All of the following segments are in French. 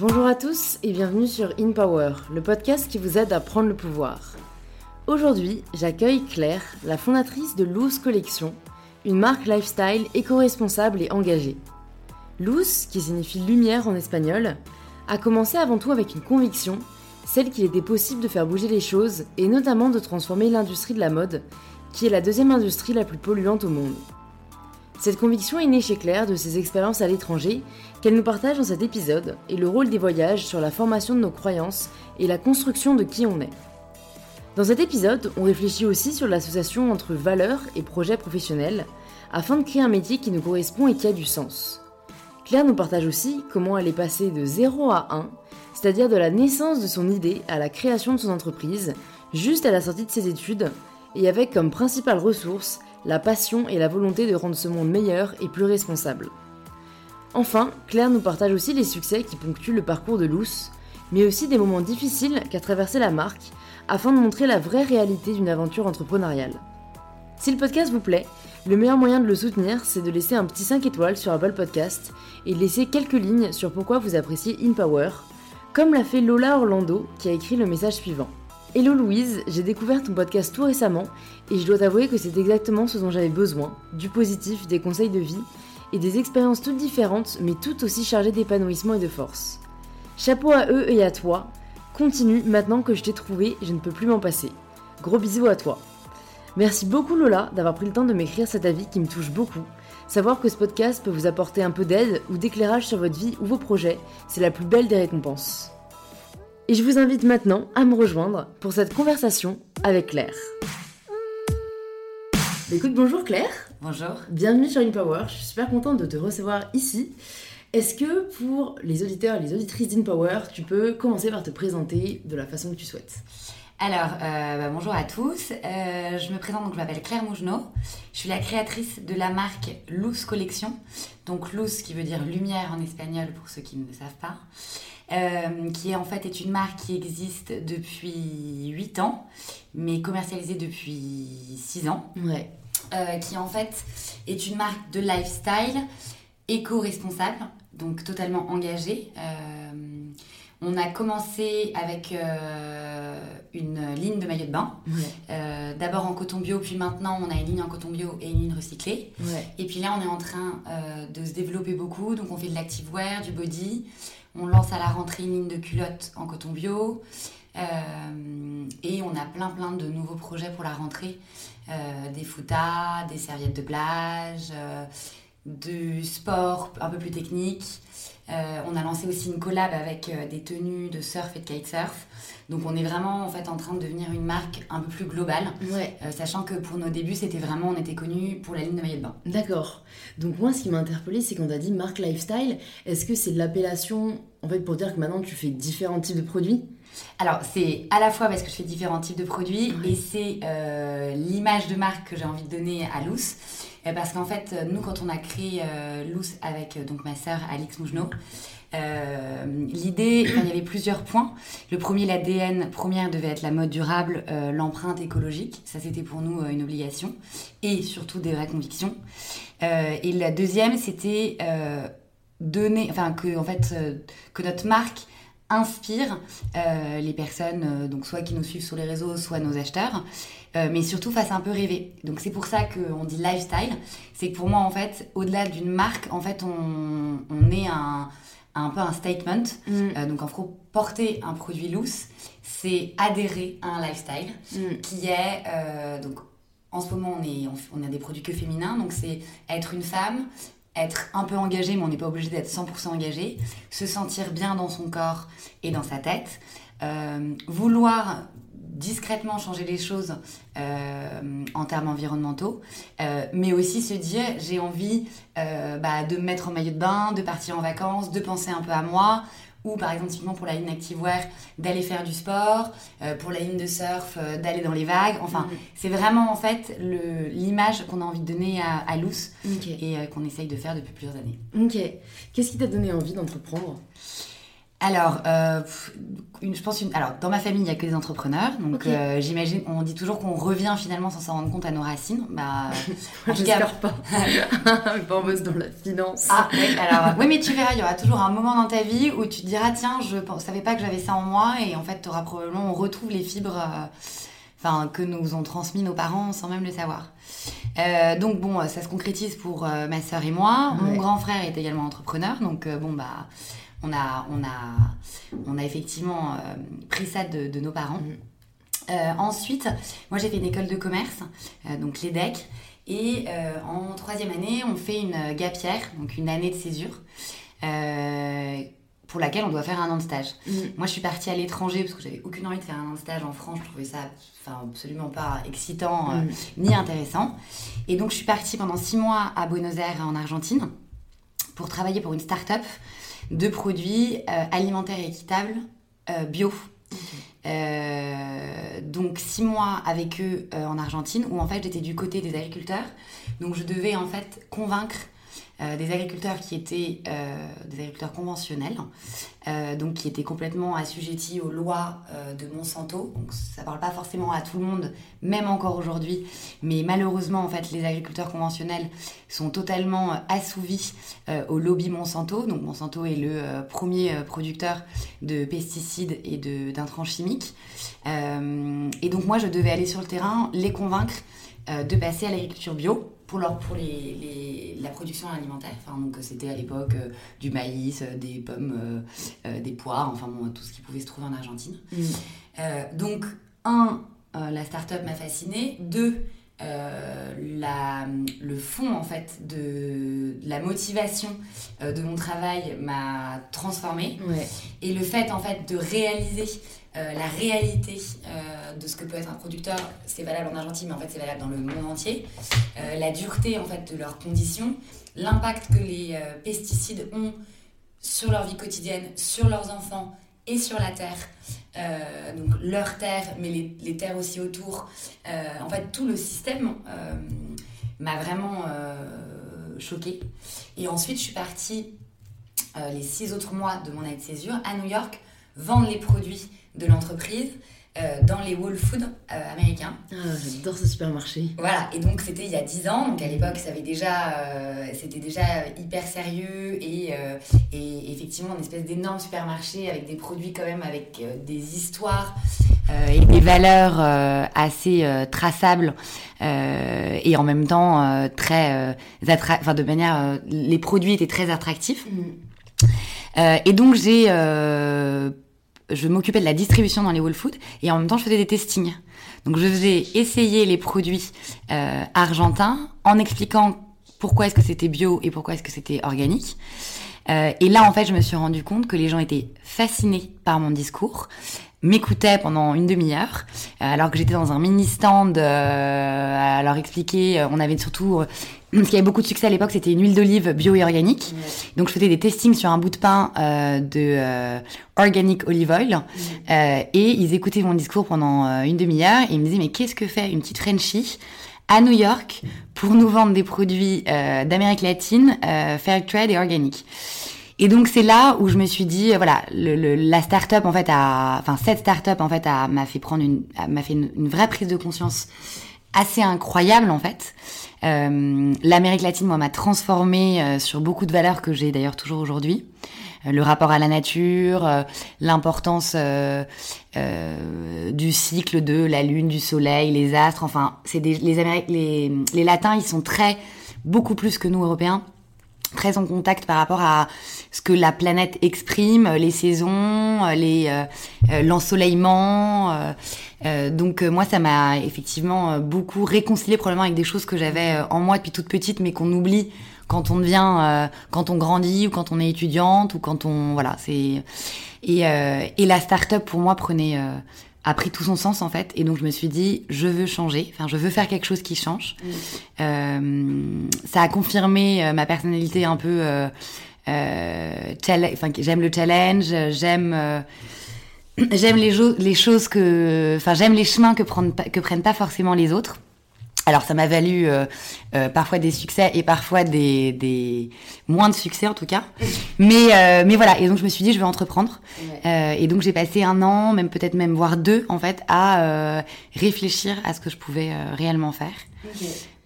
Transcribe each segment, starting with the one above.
Bonjour à tous et bienvenue sur In Power, le podcast qui vous aide à prendre le pouvoir. Aujourd'hui, j'accueille Claire, la fondatrice de Loose Collection, une marque lifestyle éco-responsable et engagée. Luz, qui signifie lumière en espagnol, a commencé avant tout avec une conviction, celle qu'il était possible de faire bouger les choses et notamment de transformer l'industrie de la mode, qui est la deuxième industrie la plus polluante au monde. Cette conviction est née chez Claire de ses expériences à l'étranger, qu'elle nous partage dans cet épisode, et le rôle des voyages sur la formation de nos croyances et la construction de qui on est. Dans cet épisode, on réfléchit aussi sur l'association entre valeurs et projets professionnels, afin de créer un métier qui nous correspond et qui a du sens. Claire nous partage aussi comment elle est passée de 0 à 1, c'est-à-dire de la naissance de son idée à la création de son entreprise, juste à la sortie de ses études, et avec comme principale ressource la passion et la volonté de rendre ce monde meilleur et plus responsable. Enfin, Claire nous partage aussi les succès qui ponctuent le parcours de Luce, mais aussi des moments difficiles qu'a traversé la marque afin de montrer la vraie réalité d'une aventure entrepreneuriale. Si le podcast vous plaît, le meilleur moyen de le soutenir, c'est de laisser un petit 5 étoiles sur Apple Podcast et de laisser quelques lignes sur pourquoi vous appréciez InPower, comme l'a fait Lola Orlando qui a écrit le message suivant. Hello Louise, j'ai découvert ton podcast tout récemment et je dois t'avouer que c'est exactement ce dont j'avais besoin, du positif, des conseils de vie et des expériences toutes différentes mais toutes aussi chargées d'épanouissement et de force. Chapeau à eux et à toi, continue maintenant que je t'ai trouvé, je ne peux plus m'en passer. Gros bisous à toi. Merci beaucoup Lola d'avoir pris le temps de m'écrire cet avis qui me touche beaucoup. Savoir que ce podcast peut vous apporter un peu d'aide ou d'éclairage sur votre vie ou vos projets, c'est la plus belle des récompenses. Et je vous invite maintenant à me rejoindre pour cette conversation avec Claire. Écoute, bonjour Claire. Bonjour. Bienvenue sur InPower. Je suis super contente de te recevoir ici. Est-ce que pour les auditeurs et les auditrices d'InPower, tu peux commencer par te présenter de la façon que tu souhaites? Alors, euh, bah, bonjour à tous. Euh, je me présente, donc je m'appelle Claire Mougenot. Je suis la créatrice de la marque Luz Collection. Donc Luz qui veut dire lumière en espagnol pour ceux qui ne le savent pas. Euh, qui est en fait est une marque qui existe depuis 8 ans, mais commercialisée depuis 6 ans. Ouais. Euh, qui en fait est une marque de lifestyle éco-responsable, donc totalement engagée. Euh, on a commencé avec une ligne de maillot de bain. D'abord en coton bio, puis maintenant on a une ligne en coton bio et une ligne recyclée. Ouais. Et puis là on est en train de se développer beaucoup, donc on fait de l'activewear, du body. On lance à la rentrée une ligne de culottes en coton bio. Euh, et on a plein plein de nouveaux projets pour la rentrée. Euh, des foutas, des serviettes de plage, euh, du sport un peu plus technique. on a lancé aussi une collab avec des tenues de surf et de kitesurf. Donc on est vraiment en fait en train de devenir une marque un peu plus globale, Ouais. sachant que pour nos débuts c'était vraiment on était connu pour la ligne de maillot de bain. D'accord. Donc moi, ce qui m'a interpellée, c'est quand tu as dit marque lifestyle. Est-ce que c'est l'appellation, en fait, pour dire que maintenant tu fais différents types de produits? Alors, c'est à la fois parce que je fais différents types de produits et c'est euh, l'image de marque que j'ai envie de donner à Luce. Euh, parce qu'en fait, euh, nous, quand on a créé euh, Luce avec euh, donc ma sœur Alix Mougenot, euh, l'idée, il y avait plusieurs points. Le premier, l'ADN première devait être la mode durable, euh, l'empreinte écologique. Ça, c'était pour nous euh, une obligation et surtout des vraies convictions. Et la deuxième, c'était donner, enfin que en fait que notre marque inspire les personnes, donc soit qui nous suivent sur les réseaux, soit nos acheteurs, mais surtout fasse un peu rêver. Donc c'est pour ça qu'on dit lifestyle. C'est que pour moi en fait, au-delà d'une marque, en fait on est un, un peu un statement. Euh, donc en gros, porter un produit loose, c'est adhérer à un lifestyle Mm. qui est euh, donc en ce moment on est on, on a des produits que féminins donc c'est être une femme être un peu engagé mais on n'est pas obligé d'être 100% engagé se sentir bien dans son corps et dans sa tête euh, vouloir discrètement changer les choses euh, en termes environnementaux, euh, mais aussi se dire j'ai envie euh, bah, de me mettre en maillot de bain, de partir en vacances, de penser un peu à moi, ou par exemple typiquement pour la ligne Activewear, d'aller faire du sport, pour la ligne de surf, d'aller dans les vagues. Enfin, Mhm. c'est vraiment en fait l'image qu'on a envie de donner à, à Luce et qu'on essaye de faire depuis plusieurs années. Ok. Qu'est-ce qui t'a donné envie d'entreprendre? Alors, euh, une, je pense une, alors dans ma famille il y a que des entrepreneurs, donc euh, j'imagine on dit toujours qu'on revient finalement sans s'en rendre compte à nos racines. Bah, j'espère pas. pas en dans la finance. Ah oui, alors oui mais tu verras, il y aura toujours un moment dans ta vie où tu te diras tiens je savais pas que j'avais ça en moi et en fait auras probablement on retrouve les fibres. Euh, enfin que nous ont transmis nos parents sans même le savoir. Euh, donc bon, ça se concrétise pour ma sœur et moi. Mon grand frère est également entrepreneur, donc bon bah on a, on a, on a effectivement euh, pris ça de, nos parents. Mm. Euh, ensuite, moi j'ai fait une école de commerce, euh, donc l'EDEC, et en troisième année, on fait une gapière, donc une année de césure, pour laquelle on doit faire un an de stage. Mm. Moi je suis partie à l'étranger parce que j'avais aucune envie de faire un an de stage en France, je trouvais ça enfin, absolument pas excitant mm. ni intéressant. Et donc je suis partie pendant six mois à Buenos Aires en Argentine pour travailler pour une start-up de produits euh, alimentaires équitables euh, bio. Euh, donc six mois avec eux en Argentine où en fait j'étais du côté des agriculteurs donc je devais en fait convaincre euh, des agriculteurs qui étaient euh, des agriculteurs conventionnels, euh, donc qui étaient complètement assujettis aux lois de Monsanto. Donc ça parle pas forcément à tout le monde, même encore aujourd'hui, mais malheureusement en fait les agriculteurs conventionnels sont totalement assouvis au lobby Monsanto. Donc Monsanto est le premier producteur de pesticides et d'intrants chimiques. et donc moi je devais aller sur le terrain, les convaincre de passer à l'agriculture bio pour, leur, pour les, la production alimentaire. Enfin, donc c'était à l'époque euh, du maïs, euh, des pommes, euh, des poires, enfin bon, tout ce qui pouvait se trouver en Argentine. Mm. donc, un, la start-up m'a fascinée. Deux, la, le fond en fait de, la motivation de mon travail m'a transformée et le fait en fait de réaliser euh, la réalité euh, de ce que peut être un producteur, c'est valable en Argentine, mais en fait c'est valable dans le monde entier. Euh, la dureté en fait de leurs conditions, l'impact que les pesticides ont sur leur vie quotidienne, sur leurs enfants sur la terre. donc leur terre, mais les, terres aussi autour. en fait, tout le système m'a vraiment choquée. Et ensuite, je suis partie les six autres mois de mon année de césure à New York vendre les produits de l'entreprise euh, dans les Whole Foods euh, américains. Ah, j'adore ce supermarché. Voilà, et donc c'était il y a 10 ans, donc à l'époque ça avait déjà, euh, c'était déjà hyper sérieux et, et effectivement une espèce d'énorme supermarché avec des produits quand même avec des histoires et des valeurs assez traçables et en même temps très enfin de manière, les produits étaient très attractifs. Mm. et donc j'ai je m'occupais de la distribution dans les Whole Foods et en même temps je faisais des testings. Donc je faisais essayer les produits euh, argentins en expliquant pourquoi est-ce que c'était bio et pourquoi est-ce que c'était organique. Euh, et là en fait je me suis rendu compte que les gens étaient fascinés par mon discours m'écoutaient pendant une demi-heure, euh, alors que j'étais dans un mini stand à leur expliquer. On avait surtout ce qui avait beaucoup de succès à l'époque, c'était une huile d'olive bio et organique. Donc je faisais des testings sur un bout de pain euh, de euh, organic olive oil euh, et ils écoutaient mon discours pendant euh, une demi-heure et ils me disaient mais qu'est-ce que fait une petite Frenchie à New York pour nous vendre des produits euh, d'Amérique latine fair trade et organique. Et donc c'est là où je me suis dit voilà le, le, la start-up en fait a enfin cette start-up en fait m'a fait prendre une m'a fait une, une vraie prise de conscience assez incroyable en fait. Euh, L'Amérique latine, moi, m'a transformée euh, sur beaucoup de valeurs que j'ai d'ailleurs toujours aujourd'hui. Euh, le rapport à la nature, euh, l'importance du cycle de la lune, du soleil, les astres. Enfin, c'est les, les, les Latins, ils sont très beaucoup plus que nous Européens très en contact par rapport à ce que la planète exprime, les saisons, les euh, l'ensoleillement. Euh, donc moi, ça m'a effectivement beaucoup réconcilié probablement avec des choses que j'avais en moi depuis toute petite, mais qu'on oublie quand on devient, quand on grandit ou quand on est étudiante ou quand on voilà. C'est et, et la start-up pour moi prenait a pris tout son sens en fait. Et donc je me suis dit je veux changer. Enfin je veux faire quelque chose qui change. Mm. euh, ça a confirmé euh, ma personnalité un peu euh, euh enfin j'aime le challenge j'aime euh, j'aime les, les choses que enfin j'aime les chemins que prennent que prennent pas forcément les autres Alors ça m'a valu euh, euh, parfois des succès et parfois des, des moins de succès en tout cas. mais euh, mais voilà et donc je me suis dit je vais entreprendre et donc j'ai passé un an même peut-être même voire deux en fait à réfléchir à ce que je pouvais réellement faire.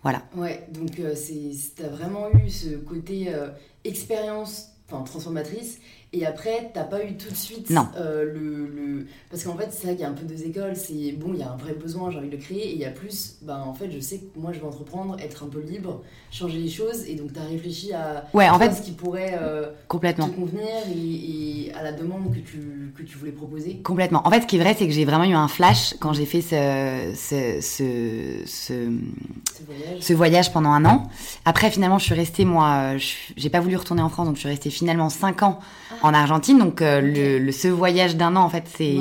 Voilà. Ouais donc c'est t'as vraiment eu ce côté expérience enfin transformatrice et après, t'as pas eu tout de suite euh, le, le, Parce qu'en fait, c'est vrai qu'il y a un peu deux écoles. C'est bon, il y a un vrai besoin, j'ai envie de le créer. Et il y a plus, ben, en fait, je sais que moi, je vais entreprendre, être un peu libre, changer les choses. Et donc, t'as réfléchi à ouais, en fait, ce qui pourrait euh, complètement. te convenir et, à la demande que tu, que tu voulais proposer. Complètement. En fait, ce qui est vrai, c'est que j'ai vraiment eu un flash quand j'ai fait ce, ce, ce, ce, voyage. ce, voyage. pendant un an. Après, finalement, je suis restée, moi, j'ai pas voulu retourner en France, donc je suis restée finalement cinq ans. Ah en Argentine. Donc euh, le, ce voyage d'un an, en fait, c'est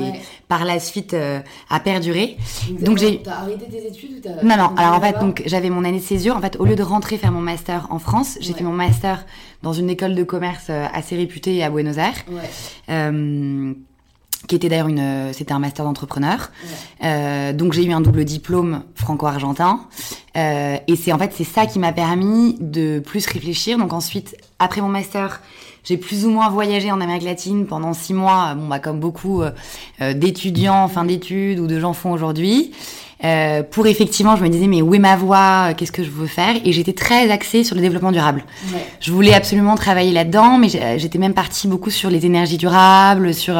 par la suite euh, a perduré. Donc, j'ai. T'as arrêté tes études ou t'as Non, non. Alors en fait, donc j'avais mon année de césure. En fait, au lieu de rentrer faire mon master en France, j'ai fait mon master dans une école de commerce euh, assez réputée à Buenos Aires. qui était d'ailleurs une, c'était un master d'entrepreneur. donc j'ai eu un double diplôme franco-argentin. et c'est en fait c'est ça qui m'a permis de plus réfléchir. Donc ensuite, après mon master, j'ai plus ou moins voyagé en Amérique latine pendant six mois, bon bah comme beaucoup euh, euh, d'étudiants en fin d'études ou de gens font aujourd'hui. Euh, pour effectivement, je me disais mais où est ma voie? Qu'est-ce que je veux faire? Et j'étais très axée sur le développement durable. Ouais. Je voulais absolument travailler là-dedans, mais j'étais même partie beaucoup sur les énergies durables, sur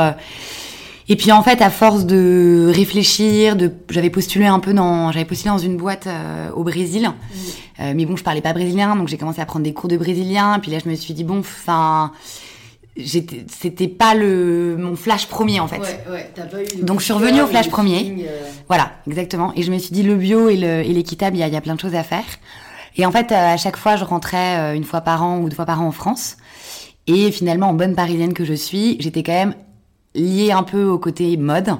et puis en fait, à force de réfléchir, de, j'avais postulé un peu dans, j'avais postulé dans une boîte euh, au Brésil, euh, mais bon, je parlais pas brésilien, donc j'ai commencé à prendre des cours de brésilien. Puis là, je me suis dit bon, enfin, c'était pas le mon flash premier en fait. Ouais, ouais, t'as pas eu donc je suis revenue au flash premier. Euh. Voilà, exactement. Et je me suis dit le bio et, le, et l'équitable, il y a, y a plein de choses à faire. Et en fait, à chaque fois, je rentrais une fois par an ou deux fois par an en France. Et finalement, en bonne parisienne que je suis, j'étais quand même lié un peu au côté mode. Mm.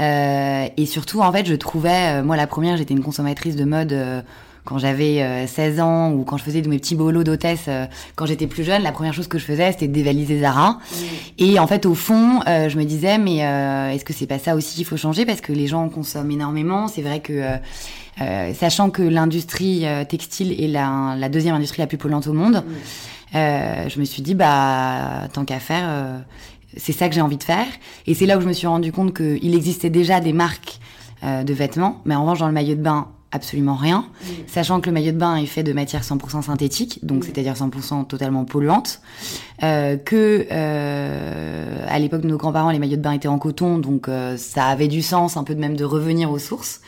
Euh, et surtout, en fait, je trouvais, euh, moi la première, j'étais une consommatrice de mode euh, quand j'avais 16 ans ou quand je faisais de mes petits bolos d'hôtesse quand j'étais plus jeune. La première chose que je faisais, c'était dévaliser Zara. Mm. Et en fait, au fond, je me disais, mais est-ce que c'est pas ça aussi qu'il faut changer? Parce que les gens consomment énormément. C'est vrai que... sachant que l'industrie textile est la, la, deuxième industrie la plus polluante au monde, mm. je me suis dit bah tant qu'à faire, c'est ça que j'ai envie de faire. Et c'est là où je me suis rendu compte qu'il existait déjà des marques euh, de vêtements, mais en revanche dans le maillot de bain, absolument rien, sachant que le maillot de bain est fait de matière 100% synthétique, donc c'est-à-dire 100% totalement polluante, euh, que euh, à l'époque de nos grands-parents, les maillots de bain étaient en coton, donc ça avait du sens un peu de même de revenir aux sources,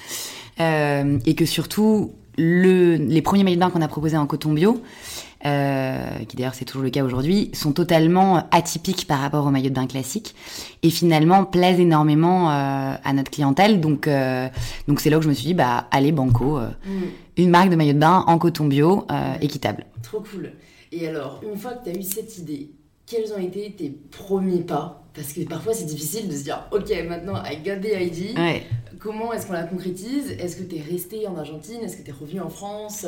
et que surtout le, les premiers maillots de bain qu'on a proposés en coton bio, euh, qui d'ailleurs c'est toujours le cas aujourd'hui, sont totalement atypiques par rapport au maillot de bain classique et finalement plaisent énormément euh, à notre clientèle. Donc euh, donc c'est là où je me suis dit bah allez banco, mm. une marque de maillot de bain en coton bio équitable. Trop cool. Et alors une fois que tu as eu cette idée, quels ont été tes premiers pas? Parce que parfois c'est difficile de se dire ok maintenant I got the idea. Comment est-ce qu'on la concrétise? Est-ce que tu es resté en Argentine? Est-ce que tu es revenu en France?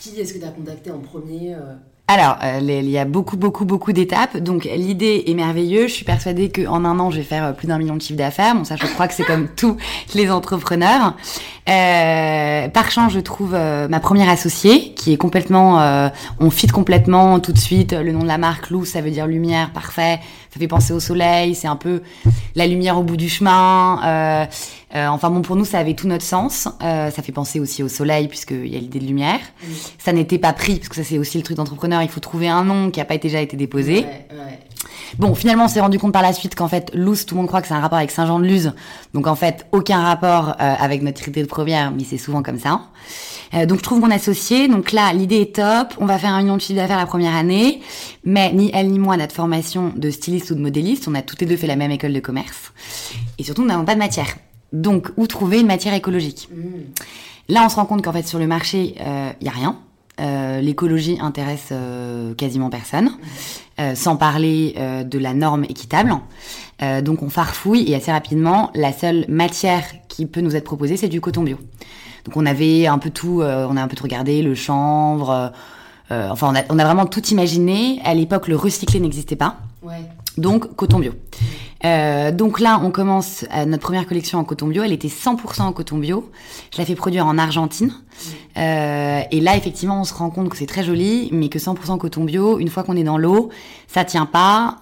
Qui est-ce que tu as contacté en premier euh? alors, euh, il y a beaucoup, beaucoup, beaucoup d'étapes. Donc, l'idée est merveilleuse. Je suis persuadée qu'en un an, je vais faire euh, plus d'un million de chiffres d'affaires. Bon, ça, je crois que c'est comme tous les entrepreneurs. Euh, par chance, je trouve ma première associée, qui est complètement... on fit complètement tout de suite. Le nom de la marque, Lou, ça veut dire lumière, parfait. Ça fait penser au soleil. C'est un peu la lumière au bout du chemin. Euh, enfin bon, pour nous, ça avait tout notre sens. Euh, ça fait penser aussi au soleil, puisqu'il y a l'idée de lumière. Ça n'était pas pris, parce que ça c'est aussi le truc d'entrepreneur, il faut trouver un nom qui n'a pas déjà été déposé. Bon, finalement, on s'est rendu compte par la suite qu'en fait, Luz, tout le monde croit que c'est un rapport avec Saint-Jean-de-Luz. Donc en fait, aucun rapport euh, avec notre idée de première, mais c'est souvent comme ça. Euh, donc je trouve mon associé. Donc là, l'idée est top. On va faire un million de chiffre d'affaires la première année. Mais ni elle ni moi, notre formation de styliste ou de modéliste, on a toutes les deux fait la même école de commerce. Et surtout, nous n'avons pas de matière. Donc, où trouver une matière écologique? Mmh. Là, on se rend compte qu'en fait, sur le marché, il euh, y a rien. Euh, l'écologie intéresse euh, quasiment personne, euh, sans parler de la norme équitable. donc, on farfouille et assez rapidement, la seule matière qui peut nous être proposée, c'est du coton bio. Donc, on avait un peu tout, on a un peu tout regardé, le chanvre. enfin, on a, vraiment tout imaginé. À l'époque, le recyclé n'existait pas. Donc, coton bio. Euh, donc là, on commence euh, notre première collection en coton bio. Elle était 100% en coton bio. Je l'ai fait produire en Argentine. Euh, et là, effectivement, on se rend compte que c'est très joli, mais que 100% coton bio, une fois qu'on est dans l'eau, ça tient pas.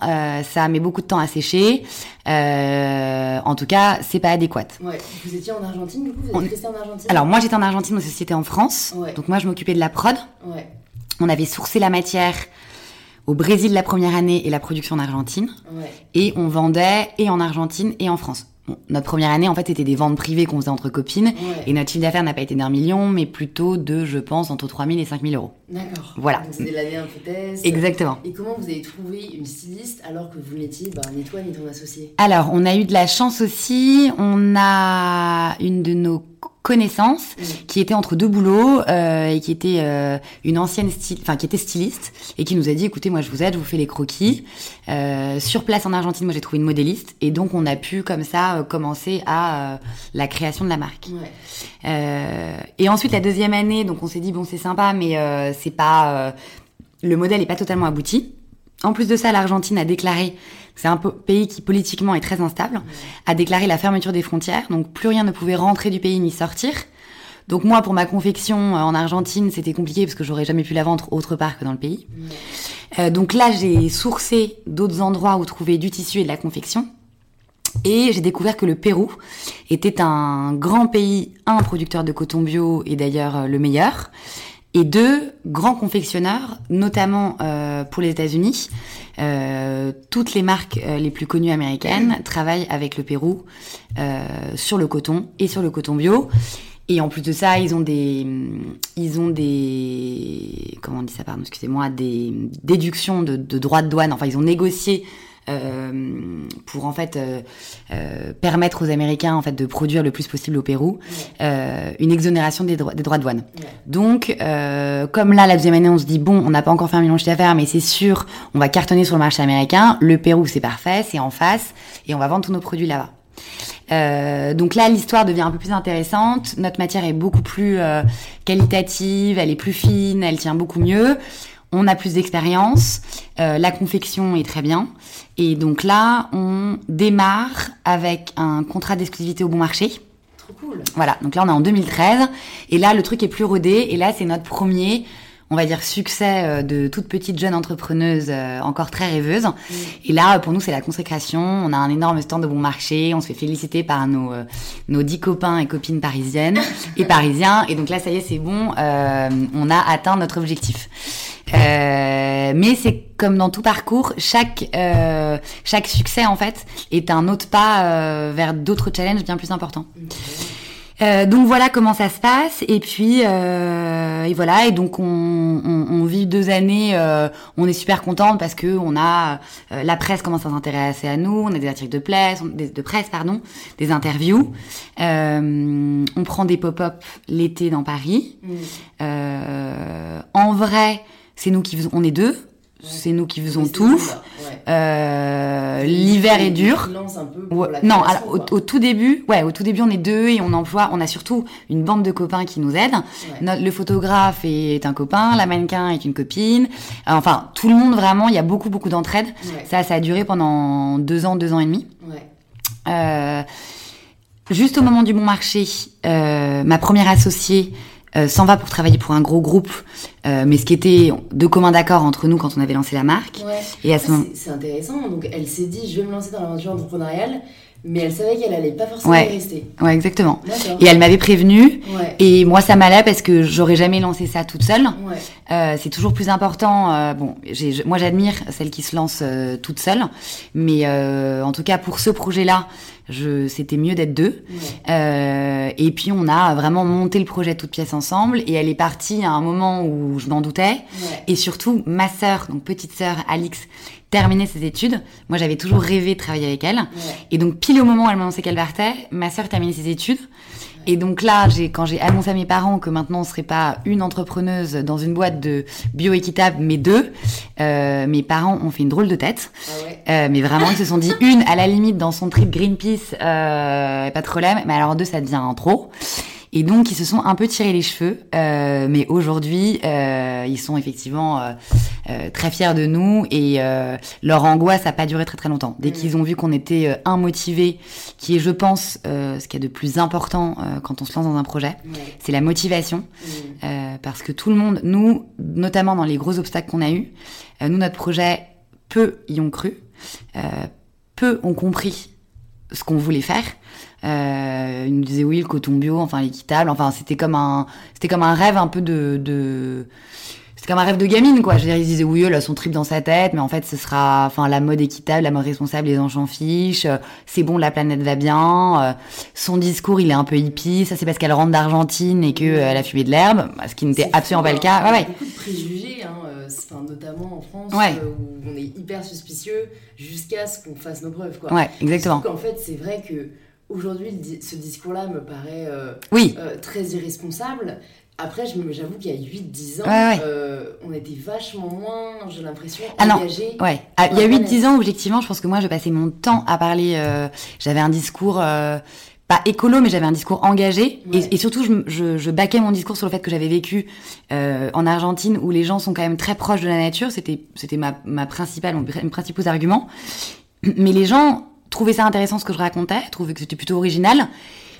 Ça met beaucoup de temps à sécher. En tout cas, c'est pas adéquat. Ouais. Vous étiez en Argentine, du coup Vous êtes resté en Argentine? Alors moi, j'étais en Argentine, ma société en France. Ouais. Donc moi, je m'occupais de la prod. Ouais. On avait sourcé la matière au Brésil la première année et la production en Argentine. Ouais. Et on vendait et en Argentine et en France. Bon, notre première année, en fait, c'était des ventes privées qu'on faisait entre copines. Ouais. Et notre chiffre d'affaires n'a pas été d'un million, mais plutôt de, je pense, entre 3 000 et 5 000 euros. D'accord. Voilà. Donc c'était l'année un peu test. Exactement. Et comment vous avez trouvé une styliste alors que vous n'étiez bah, ni toi ni ton associé? Alors, on a eu de la chance aussi. On a une de nos connaissances Mm. qui était entre deux boulots euh, et qui était euh, une ancienne style, enfin qui était styliste et qui nous a dit écoutez moi je vous aide, je vous fais les croquis. Euh, sur place en Argentine, moi j'ai trouvé une modéliste et donc on a pu comme ça euh, commencer à euh, la création de la marque. Ouais. Euh, et ensuite la deuxième année, donc on s'est dit bon c'est sympa mais euh, c'est pas euh, le modèle est pas totalement abouti. En plus de ça, l'Argentine a déclaré, c'est un pays qui politiquement est très instable, a déclaré la fermeture des frontières, donc plus rien ne pouvait rentrer du pays ni sortir. Donc moi, pour ma confection euh, en Argentine, c'était compliqué parce que j'aurais jamais pu la vendre autre part que dans le pays. Euh, donc là, j'ai sourcé d'autres endroits où trouver du tissu et de la confection. Et j'ai découvert que le Pérou était un grand pays, un producteur de coton bio et d'ailleurs euh, le meilleur, et deux grands confectionneurs, notamment euh, pour les États-Unis. Euh, toutes les marques euh, les plus connues américaines travaillent avec le Pérou sur le coton et sur le coton bio. Et en plus de ça, ils ont des, ils ont des, comment on dit ça, pardon, excusez-moi, des déductions de, droits de douane. Enfin, ils ont négocié pour en fait euh, euh, permettre aux Américains en fait de produire le plus possible au Pérou euh, une exonération des, droits- des droits de douane. Ouais. Donc, euh, comme là, la deuxième année, on se dit, bon, on n'a pas encore fait un million de chiffre d'affaires, mais c'est sûr, on va cartonner sur le marché américain. Le Pérou, c'est parfait, c'est en face, et on va vendre tous nos produits là-bas. Euh, donc là, l'histoire devient un peu plus intéressante. Notre matière est beaucoup plus euh, qualitative, elle est plus fine, elle tient beaucoup mieux. On a plus d'expérience, euh, la confection est très bien. Et donc là, on démarre avec un contrat d'exclusivité au bon marché. Trop cool. Voilà, donc là on est en 2013 et là le truc est plus rodé et là c'est notre premier, on va dire succès euh, de toute petite jeune entrepreneuse euh, encore très rêveuse. Et là pour nous c'est la consécration, on a un énorme stand de bon marché, on se fait féliciter par nos euh, nos dix copains et copines parisiennes et parisiens et donc là ça y est c'est bon, euh, on a atteint notre objectif. Euh, mais c'est comme dans tout parcours, chaque euh, chaque succès en fait est un autre pas euh, vers d'autres challenges bien plus importants. Euh, donc voilà comment ça se passe. Et puis euh, et voilà. Et donc on, on, on vit deux années euh, on est super contente parce que on a euh, la presse commence à s'intéresser à nous. On a des articles de presse des- de presse pardon des interviews. Euh, on prend des pop-up l'été dans Paris. Mm. Euh, en vrai c'est nous qui faisons on est deux c'est nous qui faisons tout. Euh, l'hiver est dur un peu pour Ouais, la non, alors, au, tout début, ouais, au tout début, on est deux et on emploie, on a surtout une bande de copains qui nous aident. Ouais. Notre- le photographe est un copain, la mannequin est une copine. Euh, Enfin, tout le monde vraiment, il y a beaucoup, beaucoup d'entraide. Ouais. Ça, ça a duré pendant deux ans, deux ans et demi. Euh, juste au moment du bon marché, euh, ma première associée euh, s'en va pour travailler pour un gros groupe, euh, mais ce qui était de commun d'accord entre nous quand on avait lancé la marque. Ouais. Et à Ah, ce moment, c'est- intéressant. Donc, elle s'est dit, je vais me lancer dans l'aventure entrepreneuriale, mais elle savait qu'elle allait pas forcément Ouais. y rester. ouais, exactement. Et elle m'avait prévenu. Ouais. Et moi, ça m'allait parce que j'aurais jamais lancé ça toute seule. Ouais. Euh, c'est toujours plus important. euh, bon, moi, j'admire celles qui se lancent euh, toutes seules, mais en tout cas pour ce projet-là, je, c'était mieux d'être deux. Ouais. Euh, et puis on a vraiment monté le projet toute pièce ensemble. Et elle est partie à un moment où je m'en doutais. Ouais. Et surtout, ma sœur, donc petite sœur Alix, terminait ses études. Moi, j'avais toujours rêvé de travailler avec elle. Ouais. Et donc, pile au moment où elle m'a annoncé qu'elle partait, ma sœur terminait ses études. Et donc là, j'ai, quand j'ai annoncé à mes parents que maintenant on serait pas une entrepreneuse dans une boîte de bio équitable, mais deux, euh, mes parents ont fait une drôle de tête. Ah ouais. Euh, mais vraiment, ils se sont dit une, à la limite, dans son trip Greenpeace, euh, pas de problème. Mais alors deux, ça devient trop. Et donc, ils se sont un peu tirés les cheveux. Euh, mais aujourd'hui, euh, ils sont effectivement euh, très fiers de nous. Et leur angoisse n'a pas duré très très longtemps. Dès Mm. qu'ils ont vu qu'on était immotivés, qui est, je pense, ce qu'il y a de plus important quand on se lance dans un projet, c'est la motivation. Mm. Parce que tout le monde, nous, notamment dans les gros obstacles qu'on a eus, nous, notre projet, peu y ont cru, peu ont compris ce qu'on voulait faire. Euh, ils nous disaient oui, le coton bio, enfin l'équitable, enfin c'était comme un, c'était comme un rêve un peu de, de c'était comme un rêve de gamine quoi. Je veux dire, ils disaient oui, elle a son trip dans sa tête, mais en fait ce sera, enfin la mode équitable, la mode responsable, les s'en fichent. euh, c'est bon, la planète va bien. euh, son discours, il est un peu hippie. Ça c'est parce qu'elle rentre d'Argentine et que euh, a fumé de l'herbe, ce qui n'était absolument pas le cas. Ouais, Il y a beaucoup de préjugés, hein, notamment en France, Ouais. où on est hyper suspicieux jusqu'à ce qu'on fasse nos preuves. Quoi. Ouais, exactement. Sauf qu'en fait, c'est vrai que aujourd'hui, ce discours-là me paraît euh, Oui, euh, très irresponsable. Après, j'avoue qu'il y a 8-10 ans, Ouais, ouais. euh, on était vachement moins, j'ai l'impression, Ah engagés. Ouais, Ah, il y a Ouais, 8-10 ans, objectivement, je pense que moi, je passais mon temps à parler. euh, j'avais un discours, euh, pas écolo, mais j'avais un discours engagé. Ouais. Et, et surtout, je, je, je baquais mon discours sur le fait que j'avais vécu en Argentine, où les gens sont quand même très proches de la nature. C'était, ma, ma principale, mon mes principaux arguments. Mais les gens trouvaient ça intéressant ce que je racontais, trouvaient que c'était plutôt original.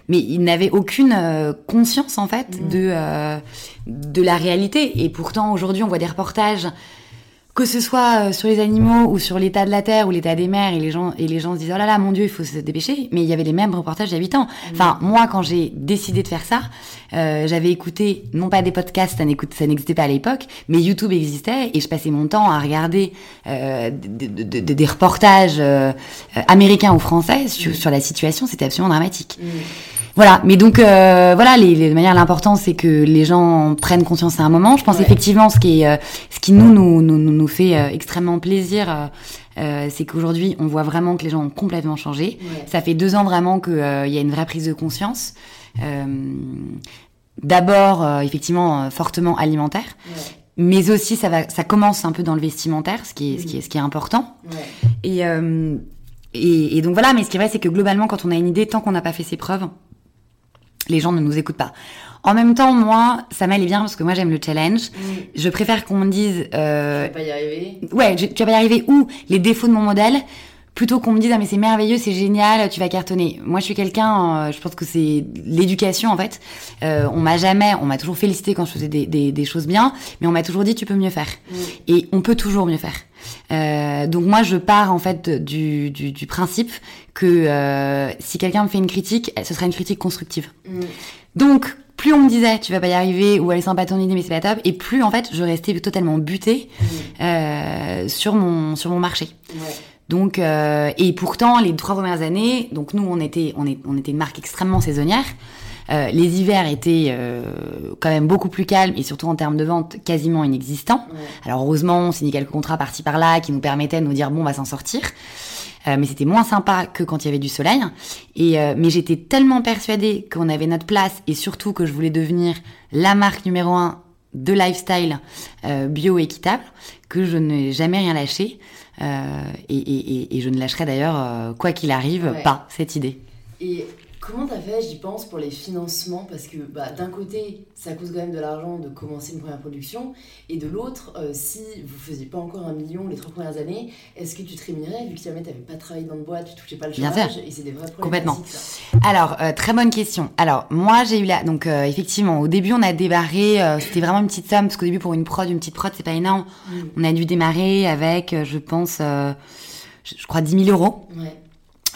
Mais ils n'avaient aucune euh, conscience en fait Mhm. de euh, de la réalité. Et pourtant aujourd'hui, on voit des reportages que ce soit euh, sur les animaux ou sur l'état de la terre ou l'état des mers et les gens et les gens se disent oh là là mon dieu il faut se dépêcher. Mais il y avait les mêmes reportages il y a 8 ans enfin moi quand j'ai décidé de faire ça euh, j'avais écouté non pas des podcasts ça n'existait pas à l'époque mais YouTube existait et je passais mon temps à regarder euh, de- de- de- de- des reportages euh, euh, américains ou français sur, sur la situation c'était absolument dramatique. Mm. Voilà, mais donc euh, voilà, les, les de manière l'important c'est que les gens prennent conscience à un moment. Je pense Ouais. effectivement ce qui est, euh, ce qui nous nous nous, nous- nous fait euh, extrêmement plaisir, euh, euh, c'est qu'aujourd'hui on voit vraiment que les gens ont complètement changé. Ouais. Ça fait deux ans vraiment qu'il y a une vraie prise de conscience. Euh, D'abord, euh, effectivement, euh, fortement alimentaire, Ouais. mais aussi ça va, ça commence un peu dans le vestimentaire, ce qui est, ce qui est, ce qui est important. Ouais. Et, euh, et, et donc voilà, mais ce qui est vrai, c'est que globalement, quand on a une idée, tant qu'on n'a pas fait ses preuves, les gens ne nous écoutent pas. En même temps, moi, ça m'allait bien parce que moi j'aime le challenge. Mm. Je préfère qu'on me dise, euh, vais pas y arriver. ouais, je- tu vas pas y arriver ou les défauts de mon modèle, plutôt qu'on me dise ah mais c'est merveilleux, c'est génial, tu vas cartonner. Moi je suis quelqu'un, euh, je pense que c'est l'éducation en fait. Euh, on m'a jamais, on m'a toujours félicité quand je faisais des, des, des choses bien, mais on m'a toujours dit tu peux mieux faire. Mm. Et on peut toujours mieux faire. Euh, donc moi je pars en fait du, du, du principe que euh, si quelqu'un me fait une critique, ce sera une critique constructive. Mm. Donc plus on me disait tu vas pas y arriver ou elle est sympa ton idée mais c'est pas top, et plus en fait je restais totalement butée Mm. euh, sur mon sur mon marché. Ouais. Donc euh, et pourtant les trois premières années, donc nous on était on est on était une marque extrêmement saisonnière. Euh, les hivers étaient euh, quand même beaucoup plus calmes et surtout en termes de vente quasiment inexistants. Ouais. Alors heureusement, on signait quelques contrats par-ci par-là qui nous permettaient de nous dire bon, on va s'en sortir. Euh, mais c'était moins sympa que quand il y avait du soleil. Et euh, mais j'étais tellement persuadée qu'on avait notre place et surtout que je voulais devenir la marque numéro un de lifestyle euh, bio équitable que je n'ai jamais rien lâché. Euh, et, et- et- et je ne lâcherai d'ailleurs, quoi qu'il arrive, Ouais. pas cette idée. Et comment t'as fait, j'y pense, pour les financements? Parce que bah, d'un côté, ça coûte quand même de l'argent de commencer une première production, et de l'autre, euh, si vous faisiez pas encore un million les trois premières années, est-ce que tu te rémunérais vu que jamais t'avais pas travaillé dans le bois, tu touchais pas le Bien chômage Et c'est des vrais Complètement. problématiques. ça? Alors, euh, très bonne question. Alors, moi, j'ai eu la... Donc, euh, effectivement, au début, on a démarré... euh, C'était vraiment une petite somme, parce qu'au début, pour une prod, une petite prod, c'est pas énorme. Mm. On a dû démarrer avec, je pense, je je crois, 10 000 euros. Ouais.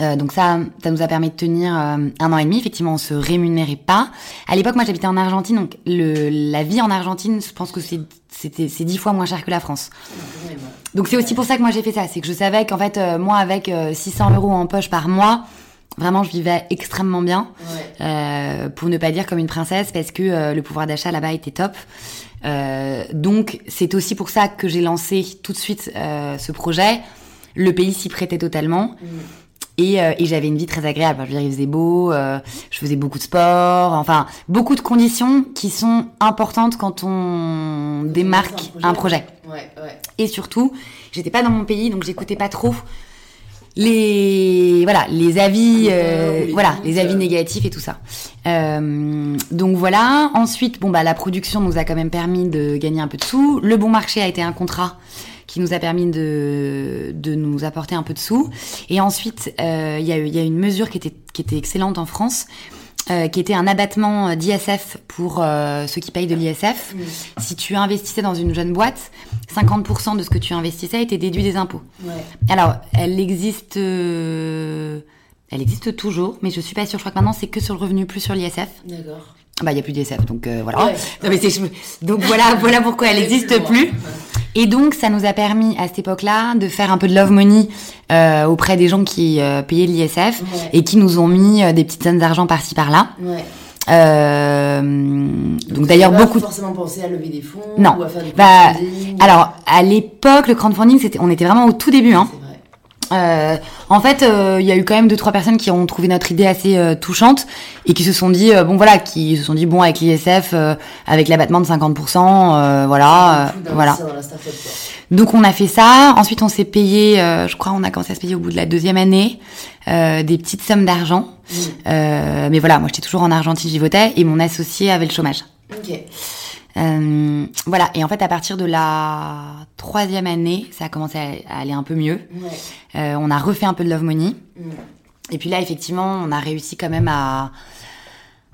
Euh, donc ça, ça nous a permis de tenir euh, un an et demi. Effectivement, on se rémunérait pas. À l'époque, moi, j'habitais en Argentine, donc le, la vie en Argentine, je pense que c'est c'était c'est dix fois moins cher que la France. Donc c'est aussi pour ça que moi j'ai fait ça, c'est que je savais qu'en fait, euh, moi, avec euh, 600 euros en poche par mois, vraiment, je vivais extrêmement bien. Ouais. Euh, pour ne pas dire comme une princesse, parce que le pouvoir d'achat là-bas était top. Euh, donc c'est aussi pour ça que j'ai lancé tout de suite euh, ce projet. Le pays s'y prêtait totalement. Mm. Et, euh, et j'avais une vie très agréable. Je veux dire, il faisait beau, euh, je faisais beaucoup de sport, enfin, beaucoup de conditions qui sont importantes quand on démarque un projet. Ouais, ouais. Et surtout, j'étais pas dans mon pays, donc j'écoutais pas trop les voilà les avis euh, voilà les avis négatifs et tout ça Euh, donc voilà ensuite bon bah la production nous a quand même permis de gagner un peu de sous le bon marché a été un contrat qui nous a permis de de nous apporter un peu de sous et ensuite euh, il y a y a une mesure qui était qui était excellente en France euh, qui était un abattement d'ISF pour euh, ceux qui payent de l'ISF. Si tu investissais dans une jeune boîte, 50% de ce que tu investissais était déduit des impôts. Ouais. Alors, elle existe, euh, elle existe toujours, mais je suis pas sûre. Je crois que maintenant c'est que sur le revenu, plus sur l'ISF. D'accord. Bah, il y a plus d'ISF, donc voilà. Ouais. Non, mais donc voilà, voilà pourquoi elle n'existe plus. Et donc, ça nous a permis à cette époque-là de faire un peu de love money euh, auprès des gens qui euh, payaient l'ISF Ouais. et qui nous ont mis euh, des petites sommes d'argent par-ci par-là. Ouais. Euh, donc d'ailleurs beaucoup. forcément pensé à lever des fonds Non. ou à faire du Bah. Alors à l'époque, le crowdfunding, c'était, on était vraiment au tout début. Hein. Euh, en fait, euh, il y a eu quand même deux trois personnes qui ont trouvé notre idée assez euh, touchante et qui se sont dit euh, bon voilà, qui se sont dit bon avec l'ISF, euh, avec l'abattement de 50%, euh, voilà, euh, voilà. Donc on a fait ça. Ensuite, on s'est payé, euh, je crois, on a commencé à se payer au bout de la deuxième année euh, des petites sommes d'argent. Mm. Euh, mais voilà, moi j'étais toujours en Argentine, j'y votais et mon associé avait le chômage. Ok. Euh, voilà, et en fait, à partir de la troisième année, ça a commencé à, aller un peu mieux. Ouais. Euh, on a refait un peu de Love Money. Mm. Et puis là, effectivement, on a réussi quand même à,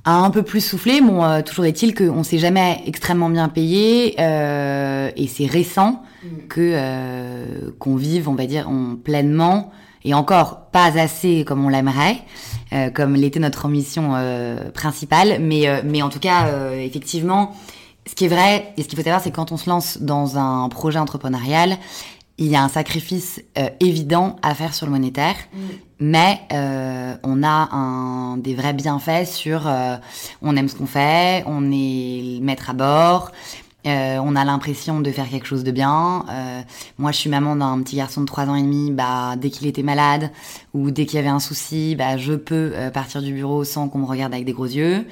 à un peu plus souffler. Bon, euh, toujours est-il qu'on s'est jamais extrêmement bien payé. euh, et c'est récent Mm. que euh, qu'on vive, on va dire, on, pleinement. Et encore, pas assez comme on l'aimerait, euh, comme l'était notre ambition euh, principale. Mais, euh, mais en tout cas, euh, effectivement, ce qui est vrai et ce qu'il faut savoir, c'est que quand on se lance dans un projet entrepreneurial, il y a un sacrifice euh, évident à faire sur le monétaire, Mm. mais euh, on a un, des vrais bienfaits sur euh, on aime ce qu'on fait, on est maître à bord, euh, on a l'impression de faire quelque chose de bien. Euh, moi, je suis maman d'un petit garçon de 3 ans et demi. Bah, dès qu'il était malade ou dès qu'il y avait un souci, bah, je peux euh, partir du bureau sans qu'on me regarde avec des gros yeux.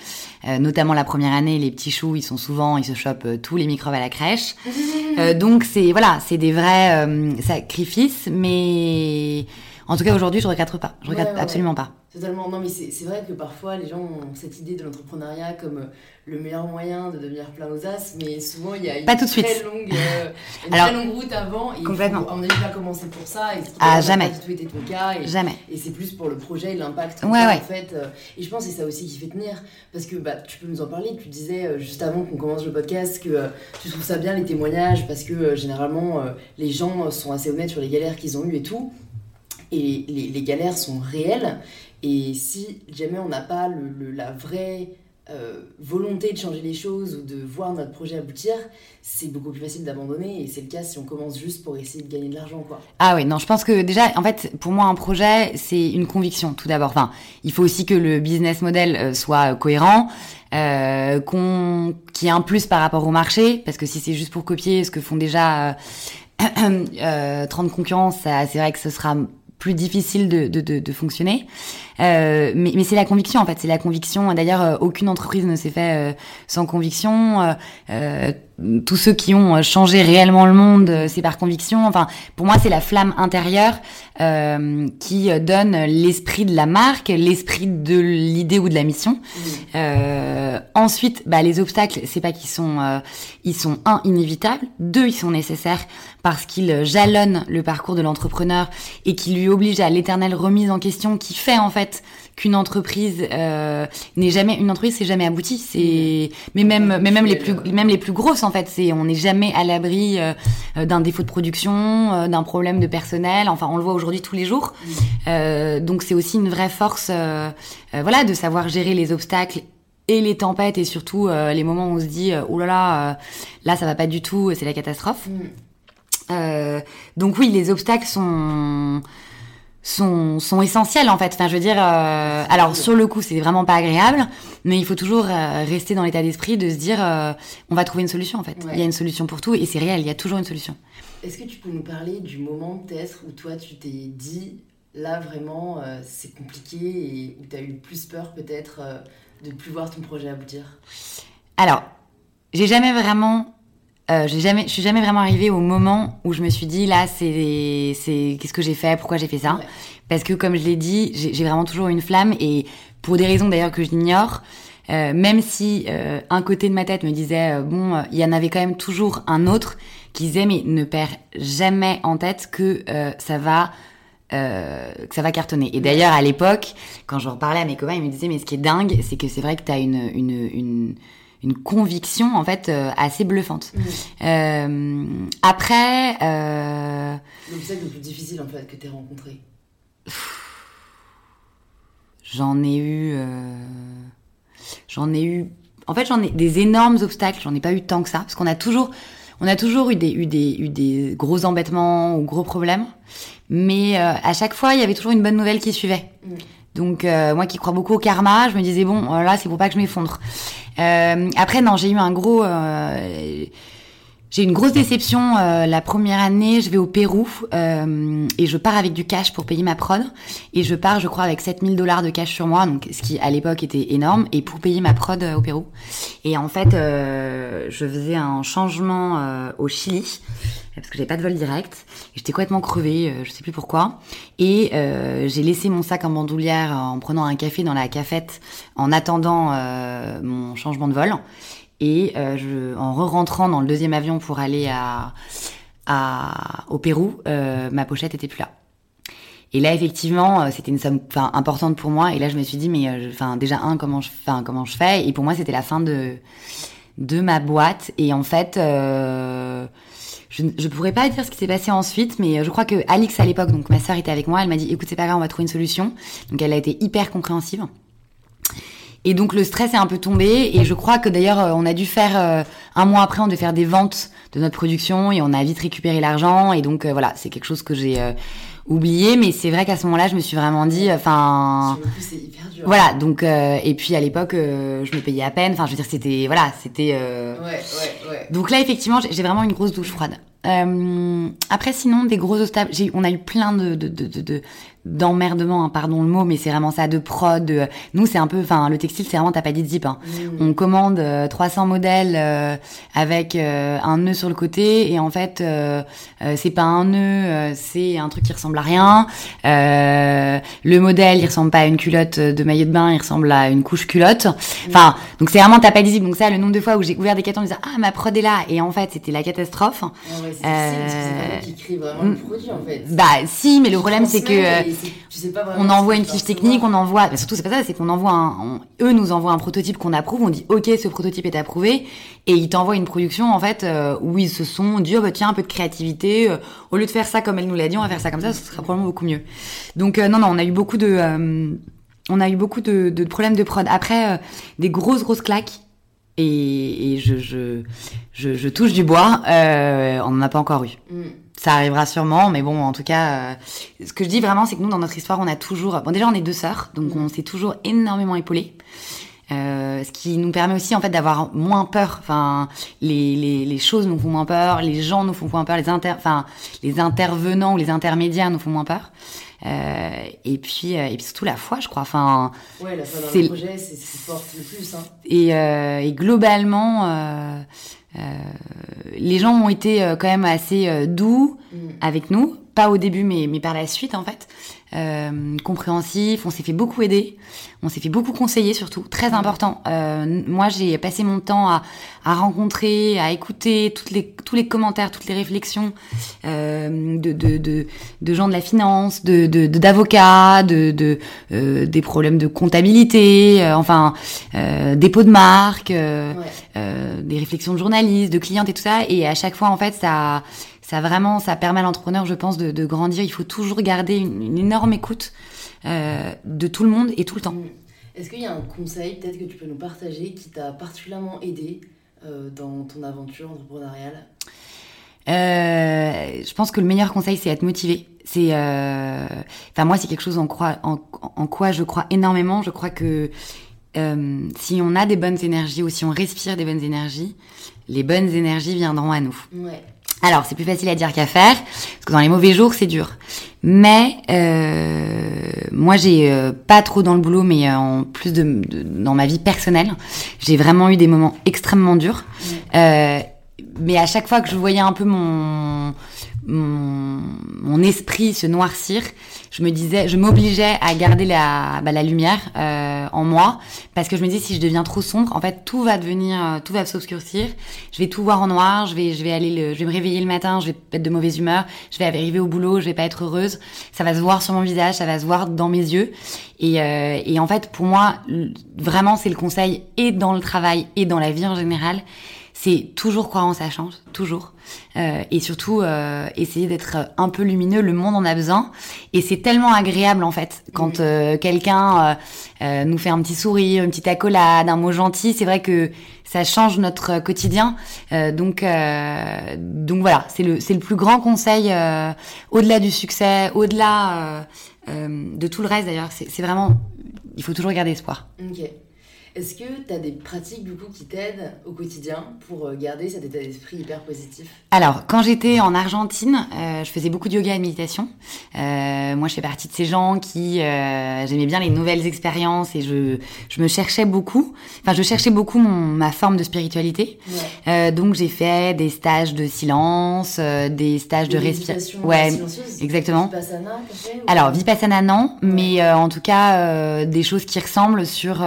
Euh, notamment la première année, les petits choux, ils sont souvent, ils se chopent tous les microbes à la crèche. Euh, donc c'est voilà, c'est des vrais euh, sacrifices, mais en tout cas aujourd'hui, je regrette pas. Je regrette Ouais, ouais, absolument pas. Totalement. Non, mais c'est vrai que parfois les gens ont cette idée de l'entrepreneuriat comme euh, le meilleur moyen de devenir plein aux as, mais souvent il y a une Pas tout de très longue, euh, une Alors, très longue route avant. Et complètement. Faut, mon avis, pas commencer pour ça. Et Ah, jamais. pas tout été ton cas. Et, Jamais. et c'est plus pour le projet et l'impact Ouais, en fait. euh, Et je pense que c'est ça aussi qui fait tenir. Parce que bah, tu peux nous en parler. Tu disais euh, juste avant qu'on commence le podcast que tu trouves ça bien les témoignages parce que généralement les gens sont assez honnêtes sur les galères qu'ils ont eues et tout. Les, galères sont réelles. Et si jamais on n'a pas la vraie euh, volonté de changer les choses ou de voir notre projet aboutir, c'est beaucoup plus facile d'abandonner. Et c'est le cas si on commence juste pour essayer de gagner de l'argent. Ah oui, non, je pense que déjà, en fait, pour moi, un projet, c'est une conviction, tout d'abord. Enfin, il faut aussi que le business model euh, soit cohérent, euh, qu'il y ait un plus par rapport au marché, parce que si c'est juste pour copier ce que font déjà euh, euh, 30 concurrents, c'est vrai que ce sera plus difficile de, de, de, fonctionner. Euh, mais mais c'est la conviction, en fait, c'est la conviction. D'ailleurs, euh, aucune entreprise ne s'est fait euh, sans conviction. Tous ceux qui ont euh, changé réellement le monde, euh, c'est par conviction. Enfin, pour moi, c'est la flamme intérieure euh, qui euh, donne l'esprit de la marque, l'esprit de l'idée ou de la mission. Euh, ensuite, bah, les obstacles, c'est pas qu'ils sont, euh, ils sont un inévitables, deux ils sont nécessaires parce qu'ils jalonnent le parcours de l'entrepreneur et qui lui obligent à l'éternelle remise en question, qui fait en fait qu'une entreprise euh, n'est jamais une entreprise c'est jamais abouti. C'est mais même mais même les plus même les plus grosses en fait c'est on n'est jamais à l'abri euh, euh, d'un défaut de production euh, d'un problème de personnel. Enfin on le voit aujourd'hui tous les jours. Euh, donc c'est aussi une vraie force euh, voilà de savoir gérer les obstacles et les tempêtes et surtout euh, les moments où on se dit oh là là euh, là ça va pas du tout c'est la catastrophe. Mm. euh, donc oui, les obstacles sont sont, sont essentiels en fait. Enfin, je veux dire, euh, alors sur le coup, c'est vraiment pas agréable, mais il faut toujours euh, rester dans l'état d'esprit de se dire, euh, on va trouver une solution en fait. Ouais. Il y a une solution pour tout et c'est réel. Il y a toujours une solution. Est-ce que tu peux nous parler du moment peut-être où toi tu t'es dit là vraiment c'est compliqué et où tu as eu plus peur peut-être de plus voir ton projet aboutir? Alors, j'ai jamais vraiment euh, j'ai jamais, je suis jamais vraiment arrivée au moment où je me suis dit là, c'est, c'est, qu'est-ce que j'ai fait, pourquoi j'ai fait ça? Parce que comme je l'ai dit, j'ai vraiment toujours une flamme et pour des raisons d'ailleurs que j'ignore, euh, même si euh, un côté de ma tête me disait euh, bon, il y en avait quand même toujours un autre qui disait mais ne perds jamais en tête que ça va que ça va cartonner. Et d'ailleurs à l'époque, quand je reparlais à mes copains, ils me disaient mais ce qui est dingue, c'est que c'est vrai que tu as une, une, une une conviction en fait assez bluffante. Mmh. après, euh... donc c'est le plus difficile en fait que tu rencontré. J'en ai eu J'en ai eu, en fait, j'en ai des énormes obstacles. J'en ai pas eu tant que ça, parce qu'on a toujours, on a toujours eu des, eu des, eu des gros embêtements ou gros problèmes. Mais euh, à chaque fois, il y avait toujours une bonne nouvelle qui suivait. Mm. Donc euh, moi qui crois beaucoup au karma, je me disais bon, là c'est pour pas que je m'effondre. Euh, après non, j'ai eu un gros j'ai une grosse déception euh, la première année. Je vais au Pérou euh, et je pars avec du cash pour payer ma prod. Et je pars, je crois, avec 7000 dollars de cash sur moi, donc ce qui à l'époque était énorme, et pour payer ma prod euh, au Pérou. Et en fait, je faisais un changement au Chili parce que j'avais pas de vol direct. J'étais complètement crevée, je sais plus pourquoi. Et j'ai laissé mon sac en bandoulière en prenant un café dans la cafette en attendant mon changement de vol. Et euh, je, en re-rentrant dans le deuxième avion pour aller à, à au Pérou, euh, ma pochette était plus là. Et là, effectivement, euh, c'était une somme importante pour moi. Et là, je me suis dit, mais enfin, déjà un, comment je, comment je fais? Et pour moi, c'était la fin de de ma boîte. Et en fait, je ne pourrais pas dire ce qui s'est passé ensuite, mais je crois que Alix à l'époque, donc ma sœur était avec moi, elle m'a dit, écoute, c'est pas grave, on va trouver une solution. Donc elle a été hyper compréhensive. Et donc le stress est un peu tombé. Et je crois que d'ailleurs euh, on a dû faire euh, un mois après on devait faire des ventes de notre production et on a vite récupéré l'argent. Et donc euh, voilà c'est quelque chose que j'ai oublié. Mais c'est vrai qu'à ce moment-là je me suis vraiment dit enfin voilà. Donc et puis à l'époque je me payais à peine. Enfin je veux dire c'était voilà c'était ouais, ouais, ouais. donc là effectivement j'ai vraiment une grosse douche froide. Après sinon des gros obstacles on a eu plein de, de, de, de d'emmerdement, hein, pardon le mot, mais c'est vraiment ça, de prod. De... Nous, c'est un peu, enfin, le textile, c'est vraiment t'as pas dit zip. Hein. Mmh. On commande 300 euh, modèles euh, avec euh, un nœud sur le côté, et en fait, c'est pas un nœud, c'est un truc qui ressemble à rien. le modèle, il ressemble pas à une culotte de maillot de bain, il ressemble à une couche culotte. Mmh. Enfin, donc c'est vraiment t'as pas dit zip. Donc ça, le nombre de fois où j'ai ouvert des cartons en disant ah ma prod est là, et en fait, c'était la catastrophe. Ah ouais, c'est qui crée vraiment le mmh. produit en fait. Bah si, mais le problème c'est que on envoie une fiche technique, on envoie, bah, surtout c'est pas ça, c'est qu'on envoie un, eux nous envoient un prototype qu'on approuve, on dit ok ce prototype est approuvé, et ils t'envoient une production en fait euh, où ils se sont dit oh bah tiens un peu de créativité, euh, au lieu de faire ça comme elle nous l'a dit, on va faire ça comme ça, ce sera probablement beaucoup mieux. Donc euh, non non, on a eu beaucoup de, on a eu beaucoup de, de, problèmes de prod. Après des grosses grosses claques. Et, et je, je, je, je, touche du bois, on n'en a pas encore eu. Mm ça arrivera sûrement, mais bon, en tout cas, euh, ce que je dis vraiment, c'est que nous, dans notre histoire, on a toujours, bon, déjà, on est deux sœurs, donc on s'est toujours énormément épaulés. Euh, ce qui nous permet aussi en fait d'avoir moins peur. Enfin, les, les, les, choses nous font moins peur, les gens nous font moins peur, les inter, enfin les intervenants ou les intermédiaires nous font moins peur. Euh, et puis euh, et puis surtout la foi, je crois. Enfin, ouais, la foi dans le projet, c'est ce qui porte le plus. Hein. Et, et globalement. Euh, les gens ont été euh, quand même assez euh, doux mm. avec nous, pas au début mais, mais par la suite en fait, euh, compréhensif, on s'est fait beaucoup aider, on s'est fait beaucoup conseiller surtout, très important. Euh, moi j'ai passé mon temps à, à, rencontrer, à écouter toutes les, tous les commentaires, toutes les réflexions euh, de, de, de, de, gens de la finance, de d'avocats, de, de, de des problèmes de comptabilité, enfin dépôt de marque. Ouais euh, des réflexions de journalistes, de clientes et tout ça. Et à chaque fois, en fait, ça, ça vraiment, ça permet à l'entrepreneur, je pense, de, de, grandir. Il faut toujours garder une, énorme écoute euh, de tout le monde et tout le temps. Mm. Est-ce qu'il y a un conseil, peut-être que tu peux nous partager, qui t'a particulièrement aidé euh, dans ton aventure entrepreneuriale? Euh, je pense que le meilleur conseil, c'est être motivé. C'est, euh... enfin moi, c'est quelque chose en, croit, en, en, quoi je crois énormément. Je crois que euh, si on a des bonnes énergies ou si on respire des bonnes énergies, les bonnes énergies viendront à nous. Ouais. Alors, c'est plus facile à dire qu'à faire, parce que dans les mauvais jours, c'est dur. Mais euh, moi, j'ai euh, pas trop dans le boulot, mais euh, en plus de, dans ma vie personnelle, j'ai vraiment eu des moments extrêmement durs. mais à chaque fois que je voyais un peu mon, mon, mon esprit se noircir, je me disais, je m'obligeais à garder la, bah, la lumière euh, en moi, parce que je me disais si je deviens trop sombre, en fait tout va devenir, euh, tout va s'obscurcir. Je vais tout voir en noir, je vais, je vais aller, le, je vais me réveiller le matin, je vais être de mauvaise humeur, je vais arriver au boulot, je vais pas être heureuse. Ça va se voir sur mon visage, ça va se voir dans mes yeux. Et, euh, et en fait, pour moi, vraiment, c'est le conseil et dans le travail et dans la vie en général c'est toujours croire en sa chance, toujours. Euh, et surtout euh, essayer d'être un peu lumineux. Le monde en a besoin. Et c'est tellement agréable en fait quand euh, quelqu'un euh, nous fait un petit sourire, une petite accolade, un mot gentil. C'est vrai que ça change notre quotidien. donc donc voilà, c'est le c'est le plus grand conseil au-delà du succès, au-delà de tout le reste d'ailleurs. C'est vraiment il faut toujours garder espoir. Ok. Est-ce que tu as des pratiques du coup qui t'aident au quotidien pour euh, garder cet état d'esprit hyper positif? Alors, quand j'étais en Argentine, euh, je faisais beaucoup de yoga et de méditation. Euh, moi, je fais partie de ces gens qui euh, j'aimais bien les nouvelles expériences et je, je me cherchais beaucoup. Enfin, je cherchais beaucoup mon, ma forme de spiritualité. Ouais. Donc, j'ai fait des stages de silence, des stages de, de respiration. Ouais, exactement. Vipassana, Alors, Vipassana, non, ouais. mais en tout cas, des choses qui ressemblent sur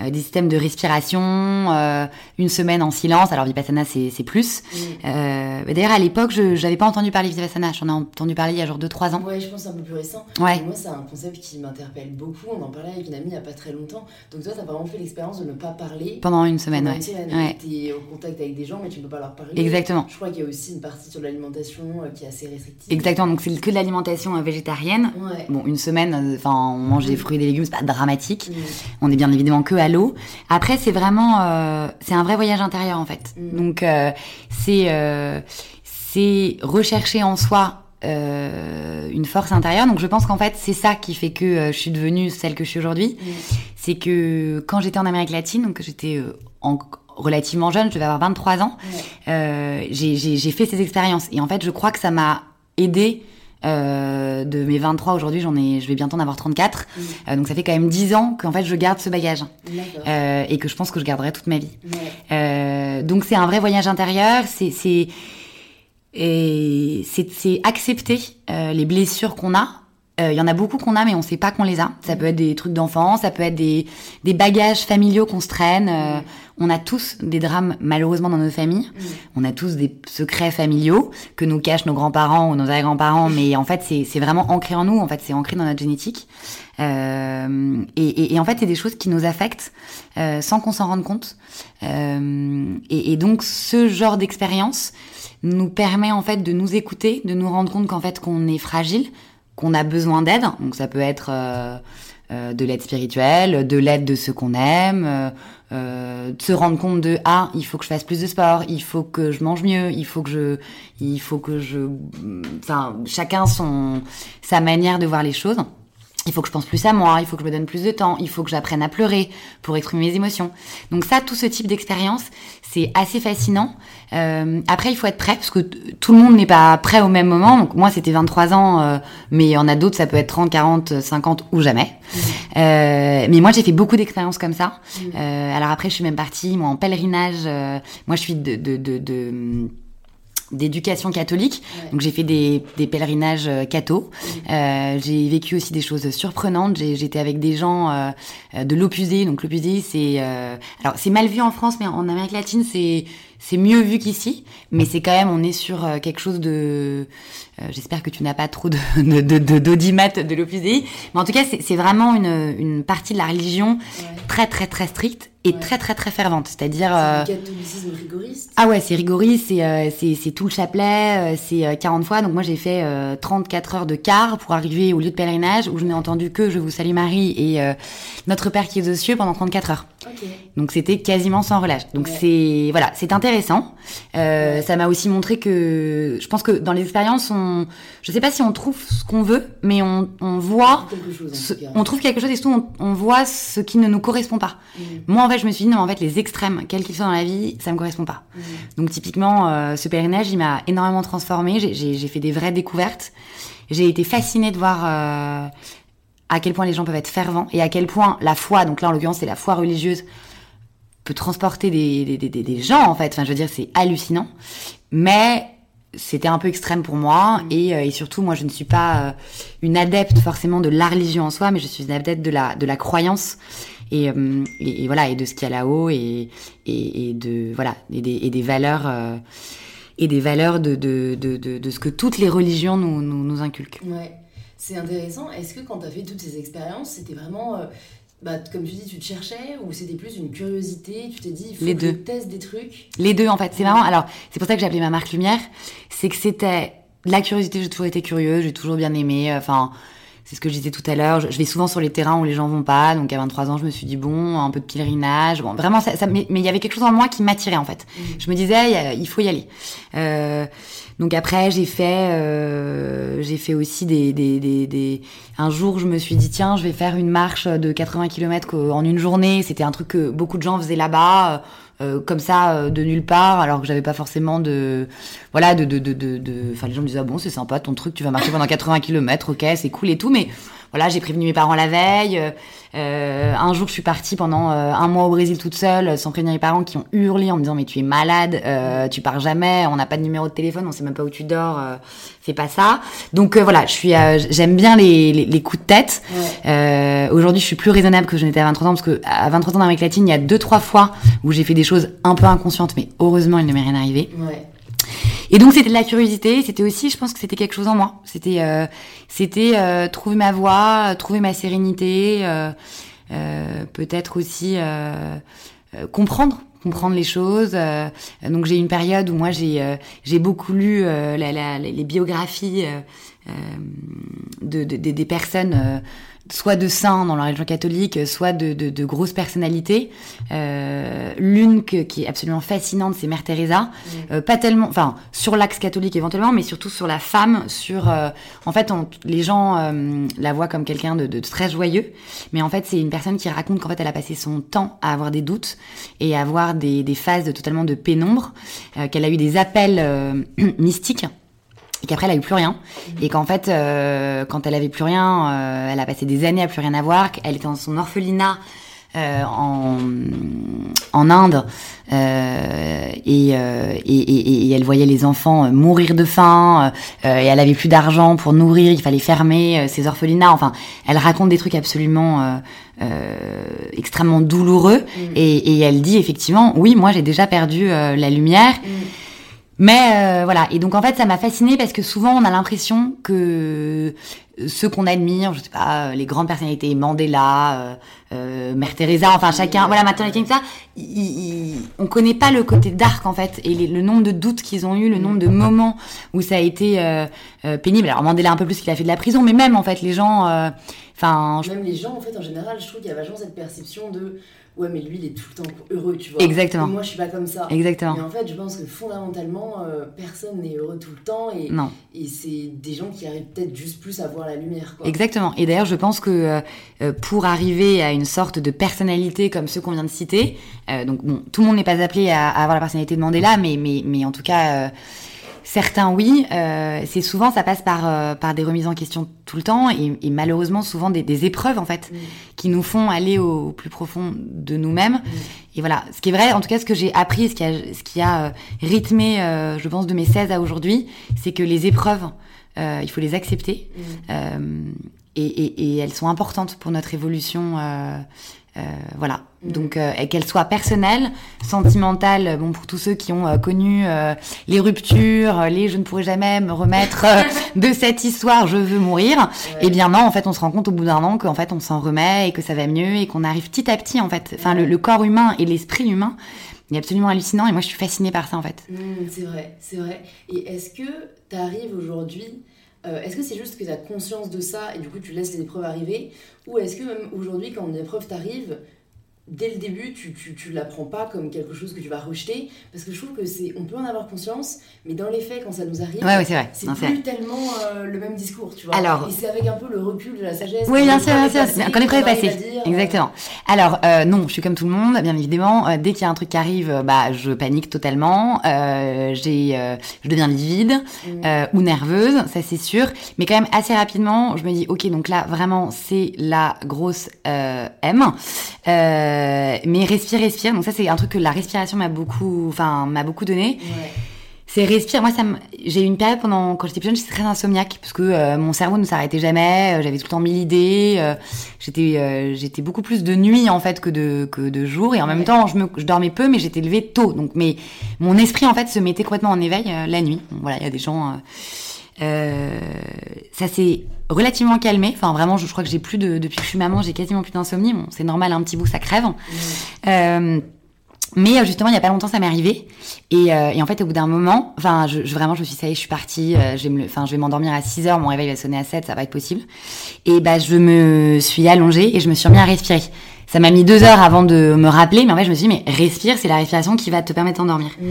euh, des systèmes de respiration, euh, une semaine en silence. Alors Vipassana, c'est plus. Mm. Euh, D'ailleurs, à l'époque, je n'avais pas entendu parler de Vipassana. J'en ai entendu parler il y a genre 2-3 ans. Ouais, je pense un peu plus récent. Ouais. moi, c'est un concept qui m'interpelle beaucoup. On en parlait avec une amie il n'y a pas très longtemps. Donc toi, tu as vraiment fait l'expérience de ne pas parler. Pendant une semaine, pendant ouais. Tu es au contact avec des gens, mais tu ne peux pas leur parler. Exactement. Je crois qu'il y a aussi une partie sur l'alimentation qui est assez restrictive. Exactement. Donc c'est que de l'alimentation végétarienne. Ouais. Bon, une semaine, enfin, on mange Mm. des fruits et des légumes, c'est pas dramatique. Mm. On est bien évidemment que à l'eau. Après, c'est vraiment, euh, c'est un vrai voyage intérieur en fait. Mm. Donc euh, c'est euh, c'est rechercher en soi une force intérieure. Donc je pense qu'en fait c'est ça qui fait que je suis devenue celle que je suis aujourd'hui. Mm. C'est que quand j'étais en Amérique latine, donc j'étais en relativement jeune, je devais avoir 23 ans, j'ai- fait ces expériences. Et en fait je crois que ça m'a aidé euh, de mes 23 aujourd'hui, j'en ai, je vais bientôt en avoir 34. Mm. Euh, donc ça fait quand même 10 ans qu'en fait je garde ce bagage euh, et que je pense que je garderai toute ma vie. Ouais. Euh, donc c'est un vrai voyage intérieur, c'est c'est et c'est c'est accepter euh, les blessures qu'on a. Euh, Il y en a beaucoup qu'on a, mais on sait pas qu'on les a. Ça peut être des trucs d'enfance, ça peut être des, des bagages familiaux qu'on se traîne. Euh, on a tous des drames, malheureusement, dans nos familles. On a tous des secrets familiaux que nous cachent nos grands-parents ou nos arrière-grands-parents, mais en fait, c'est vraiment ancré en nous. En fait, c'est ancré dans notre génétique. Euh, et, et, et en fait, c'est des choses qui nous affectent euh, sans qu'on s'en rende compte. Euh, et, et donc, ce genre d'expérience nous permet en fait de nous écouter, de nous rendre compte qu'en fait qu'on est fragile, qu'on a besoin d'aide. Donc, ça peut être euh, euh, de l'aide spirituelle, de l'aide de ceux qu'on aime. euh, euh, de se rendre compte de ah il faut que je fasse plus de sport il faut que je mange mieux il faut que je il faut que je enfin chacun son sa manière de voir les choses il faut que je pense plus à moi, il faut que je me donne plus de temps, il faut que j'apprenne à pleurer pour exprimer mes émotions. Donc ça, tout ce type d'expérience, c'est assez fascinant. Euh, après, il faut être prêt, parce que tout le monde n'est pas prêt au même moment. Donc moi, c'était 23 ans, euh, mais il y en a d'autres, ça peut être 30, 40, 50 ou jamais. Euh, mais moi, j'ai fait beaucoup d'expériences comme ça. Euh, alors après, je suis même partie, moi, en pèlerinage. euh, moi, je suis de... de, de, de d'éducation catholique. Ouais. Donc j'ai fait des, des pèlerinages euh, catho. Euh, j'ai vécu aussi des choses surprenantes. J'ai- J'étais avec des gens euh, de l'Opus Dei. Donc l'Opus Dei, c'est euh, alors c'est mal vu en France, mais en Amérique latine, c'est c'est mieux vu qu'ici. Mais c'est quand même, on est sur euh, quelque chose de. euh, J'espère que tu n'as pas trop de de- de- de- d'audimat de, l'Opus Dei. Mais en tout cas, c'est vraiment une une partie de la religion Ouais. très très très stricte et Ouais. très très très fervente. C'est-à-dire C'est euh, catholicisme rigoriste. ah ouais, c'est rigoriste, c'est euh, tout le chapelet, euh, c'est euh, 40 fois. Donc moi j'ai fait euh, 34 heures de quart pour arriver au lieu de pèlerinage où je n'ai entendu que je vous salue Marie et notre Père qui est aux cieux pendant 34 heures. Donc c'était quasiment sans relâche. Donc Ouais. c'est voilà, c'est intéressant. Euh. Ça m'a aussi montré que je pense que dans les expériences, on, je sais pas si on trouve ce qu'on veut, mais on, on voit, chose ce- on trouve quelque chose et surtout on, on voit ce qui ne nous correspond pas. Mm. Moi en fait, je me suis dit non, en fait les extrêmes, quels qu'ils soient dans la vie, ça me correspond pas. Mm. Donc typiquement, euh, ce pèlerinage, il m'a énormément transformée. J'ai fait des vraies découvertes. J'ai été fascinée de voir euh, à quel point les gens peuvent être fervents et à quel point la foi, donc là en l'occurrence c'est la foi religieuse, peut transporter des, des, des, des gens en fait. Enfin, je veux dire, c'est hallucinant. Mais c'était un peu extrême pour moi mm. et, euh, et, surtout moi je ne suis pas euh, une adepte forcément de la religion en soi mais je suis une adepte de la de la croyance et, euh, et, et voilà et de ce qu'il y a là-haut et, et, de voilà et des, des valeurs et des valeurs de de, de, de, de, ce que toutes les religions nous, nous, nous inculquent. Ouais. C'est intéressant. Est-ce que quand tu as fait toutes ces expériences, c'était vraiment bah, comme tu dis, tu te cherchais ou c'était plus une curiosité Tu t'es dit, il faut Les que deux. je teste des trucs? Les deux, en fait. C'est marrant. Alors, c'est pour ça que j'ai appelé ma marque Lumière. C'est que c'était de la curiosité. J'ai toujours été curieuse, j'ai toujours bien aimé. Enfin, c'est ce que je disais tout à l'heure. Je, je, vais souvent sur les terrains où les gens vont pas. Donc, à 23 ans, je me suis dit, bon, un peu de pèlerinage. Bon, vraiment, ça, ça mais il y avait quelque chose en moi qui m'attirait, en fait. Mmh. Je me disais, il faut y aller. Euh, donc après, j'ai fait, euh, j'ai fait aussi des, des, des, des, Un jour, je me suis dit tiens, je vais faire une marche de 80 km en une journée. C'était un truc que beaucoup de gens faisaient là-bas, euh, comme ça, euh, de nulle part, alors que j'avais pas forcément de, voilà, de, de, de, de, Enfin, les gens me disaient ah bon, c'est sympa ton truc, tu vas marcher pendant 80 km, ok, c'est cool et tout, mais voilà, j'ai prévenu mes parents la veille. Euh, un jour, je suis partie pendant euh, un mois au Brésil toute seule, sans prévenir mes parents qui ont hurlé en me disant mais tu es malade, euh, tu pars jamais, on n'a pas de numéro de téléphone, on sait même pas où tu dors, euh, fais pas ça. Donc euh, voilà, je suis, j'aime bien les, les, les, coups de tête. Ouais. Aujourd'hui, je suis plus raisonnable que je n'étais à 23 ans parce que à 23 ans d'Amérique latine, il y a deux trois fois où j'ai fait des choses un peu inconscientes, mais heureusement, il ne m'est rien arrivé. Ouais. Et donc c'était de la curiosité, c'était aussi, je pense que c'était quelque chose en moi. C'était, euh, c'était euh, trouver ma voie, trouver ma sérénité, euh, peut-être aussi comprendre, comprendre les choses. donc j'ai une période où moi j'ai j'ai beaucoup lu la, la, les biographies de, de, des personnes soit de saints dans la religion catholique, soit de, de, de grosses personnalités. Euh, L'une qui est absolument fascinante, c'est Mère Teresa. Mmh. Euh, pas tellement, enfin sur l'axe catholique éventuellement, mais surtout sur la femme. Sur, euh, en fait, on, les gens euh, la voient comme quelqu'un de, de, très joyeux, mais en fait c'est une personne qui raconte qu'en fait elle a passé son temps à avoir des doutes et à avoir des, des phases totalement de pénombre, euh, qu'elle a eu des appels euh, mystiques et qu'après elle a eu plus rien et qu'en fait euh, quand elle avait plus rien euh, elle a passé des années à plus rien avoir qu'elle était dans son orphelinat euh, en, en Inde et, et, et, et, elle voyait les enfants mourir de faim et elle avait plus d'argent pour nourrir il fallait fermer ses orphelinats enfin elle raconte des trucs absolument extrêmement douloureux Mm. et, elle dit effectivement oui moi j'ai déjà perdu la lumière Mm. Mais euh, voilà, et donc en fait ça m'a fascinée parce que souvent on a l'impression que ceux qu'on admire, je sais pas, les grandes personnalités, Mandela, euh, euh, Mère Teresa, enfin chacun, voilà, Martin Luther King, ça, on connaît pas le côté dark en fait et le nombre de doutes qu'ils ont eu, le nombre de moments où ça a été euh, euh, pénible. Alors Mandela un peu plus qu'il a fait de la prison, mais même en fait les gens, euh, enfin, même les gens en fait en général, je trouve qu'il y a vachement cette perception de ouais mais lui il est tout le temps heureux tu vois. Exactement. Et moi je suis pas comme ça. Exactement. Mais en fait je pense que fondamentalement euh, personne n'est heureux tout le temps et, non. et c'est des gens qui arrivent peut-être juste plus à voir la lumière quoi. exactement. Et d'ailleurs je pense que euh, pour arriver à une sorte de personnalité comme ceux qu'on vient de citer euh, donc bon tout le monde n'est pas appelé à, à, avoir la personnalité de Mandela mais mais mais en tout cas Certains oui, euh, c'est souvent ça passe par euh, par des remises en question tout le temps et, et malheureusement souvent des, des, épreuves en fait mm. qui nous font aller au, plus profond de nous-mêmes. Mm. Et voilà, ce qui est vrai, en tout cas ce que j'ai appris, ce qui a ce qui a euh, rythmé, je pense de mes 16 à aujourd'hui, c'est que les épreuves, euh, il faut les accepter mm. et, et, et, elles sont importantes pour notre évolution. Euh, voilà. Donc, euh, qu'elle soit personnelle, sentimentale, bon pour tous ceux qui ont euh, connu les ruptures, les je ne pourrai jamais me remettre de cette histoire, je veux mourir. Ouais. Et eh bien non, en fait, on se rend compte au bout d'un an qu'en fait on s'en remet et que ça va mieux et qu'on arrive petit à petit en fait. Enfin, le, le corps humain et l'esprit humain il est absolument hallucinant et moi je suis fascinée par ça en fait. Mmh, c'est vrai, c'est vrai. Et est-ce que tu arrives aujourd'hui, euh, est-ce que c'est juste que tu as conscience de ça et du coup tu laisses les épreuves arriver Ou est-ce que même aujourd'hui quand une épreuve t'arrive, dès le début tu, tu, tu la prends pas comme quelque chose que tu vas rejeter Parce que je trouve que c'est, on peut en avoir conscience, mais dans les faits quand ça nous arrive, ouais, ouais, c'est, plus tellement euh, le même discours, tu vois. Alors, et c'est avec un peu le recul de la sagesse. Oui, bien sûr, bien sûr. Quand l'épreuve est passée. Exactement. Alors, euh, non, je suis comme tout le monde, bien évidemment. Euh, dès qu'il y a un truc qui arrive, bah, je panique totalement. Euh, j'ai, euh, je deviens livide mmh. ou nerveuse, ça c'est sûr. Mais quand même, assez rapidement, je me dis, ok, donc là, vraiment, c'est la grosse M. mais respire, respire. Donc ça, c'est un truc que la respiration m'a beaucoup, enfin, m'a beaucoup donné. Ouais c'est respire. Moi, ça j'ai eu une période pendant quand j'étais plus jeune, j'étais très insomniaque parce que euh, mon cerveau ne s'arrêtait jamais. Euh, j'avais tout le temps mille idées. Euh, j'étais j'étais beaucoup plus de nuit en fait que de que de jour et en même temps, je me je dormais peu, mais j'étais levée tôt. Donc, mais mon esprit en fait se mettait complètement en éveil la nuit. voilà, il y a des gens. Ça s'est relativement calmé. Enfin, vraiment, je, crois que j'ai plus de depuis que je suis maman, j'ai quasiment plus d'insomnie. Bon, c'est normal, un petit bout ça crève. Mais euh, justement, il y a pas longtemps, ça m'est arrivé. Et, euh, et, en fait, au bout d'un moment, enfin, je, vraiment, je me suis dit, ça y est, je suis partie. Euh, je vais enfin, je vais m'endormir à 6 heures. Mon réveil va sonner à 7, ça va être possible. Et bah, je me suis allongée et je me suis remis à respirer. Ça m'a mis deux heures avant de me rappeler, mais en fait, je me suis dit, mais respire, c'est la respiration qui va te permettre d'endormir. Mm.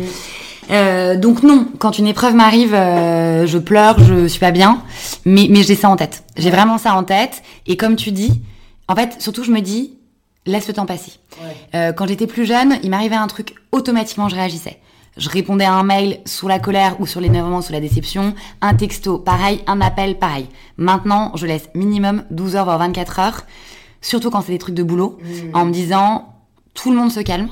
Euh, donc non, quand une épreuve m'arrive, euh, je pleure, je suis pas bien, mais mais j'ai ça en tête. J'ai vraiment ça en tête. Et comme tu dis, en fait, surtout, je me dis, laisse le temps passer. Euh, quand j'étais plus jeune, il m'arrivait un truc, automatiquement je réagissais. Je répondais à un mail sous la colère ou sur l'énervement, sous la déception. Un texto, pareil. Un appel, pareil. Maintenant, je laisse minimum 12 heures, voire 24 heures. Surtout quand c'est des trucs de boulot. Mm. En me disant, tout le monde se calme.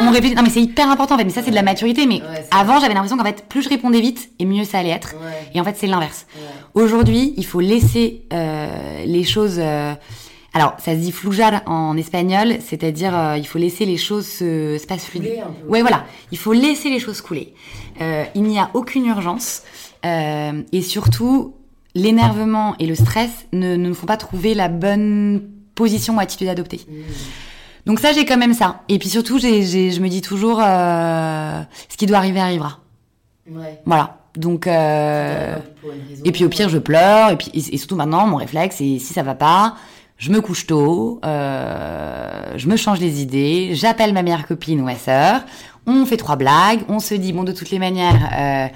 On réfléchit. Non, mais c'est hyper important en fait. Mais ça, c'est de la maturité. Mais avant, j'avais l'impression qu'en fait, plus je répondais vite et mieux ça allait être. Et en fait, c'est l'inverse. Aujourd'hui, il faut laisser euh, les choses. Euh, alors, ça se dit flujar en espagnol, c'est-à-dire euh, il faut laisser les choses se, se passer fluide. Ouais, voilà, il faut laisser les choses couler. Euh, il n'y a aucune urgence euh, et surtout l'énervement et le stress ne, ne nous font pas trouver la bonne position ou attitude adoptée. Mmh. Donc ça, j'ai quand même ça. Et puis surtout, j'ai, je me dis toujours, euh, ce qui doit arriver arrivera. Ouais. Voilà. Donc euh, et puis au pire, je pleure. Et puis et surtout maintenant, mon réflexe, c'est si ça va pas, je me couche tôt, euh, je me change les idées, j'appelle ma meilleure copine ou ma sœur, on fait trois blagues, on se dit bon de toutes les manières euh,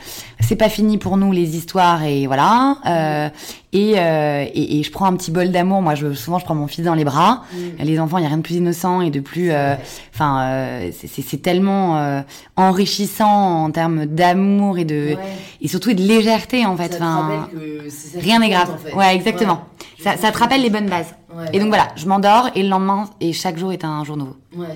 c'est pas fini pour nous les histoires et voilà. Euh, et, euh, et, et, je prends un petit bol d'amour. Moi je souvent je prends mon fils dans les bras. Mm. les enfants il y a rien de plus innocent et de plus euh, enfin euh, c'est tellement enrichissant en termes d'amour et de et surtout de légèreté en fait. Enfin rien n'est grave. ouais exactement. Ça, ça te rappelle les bonnes bases. Et donc voilà je m'endors et le lendemain et chaque jour est un jour nouveau. Ouais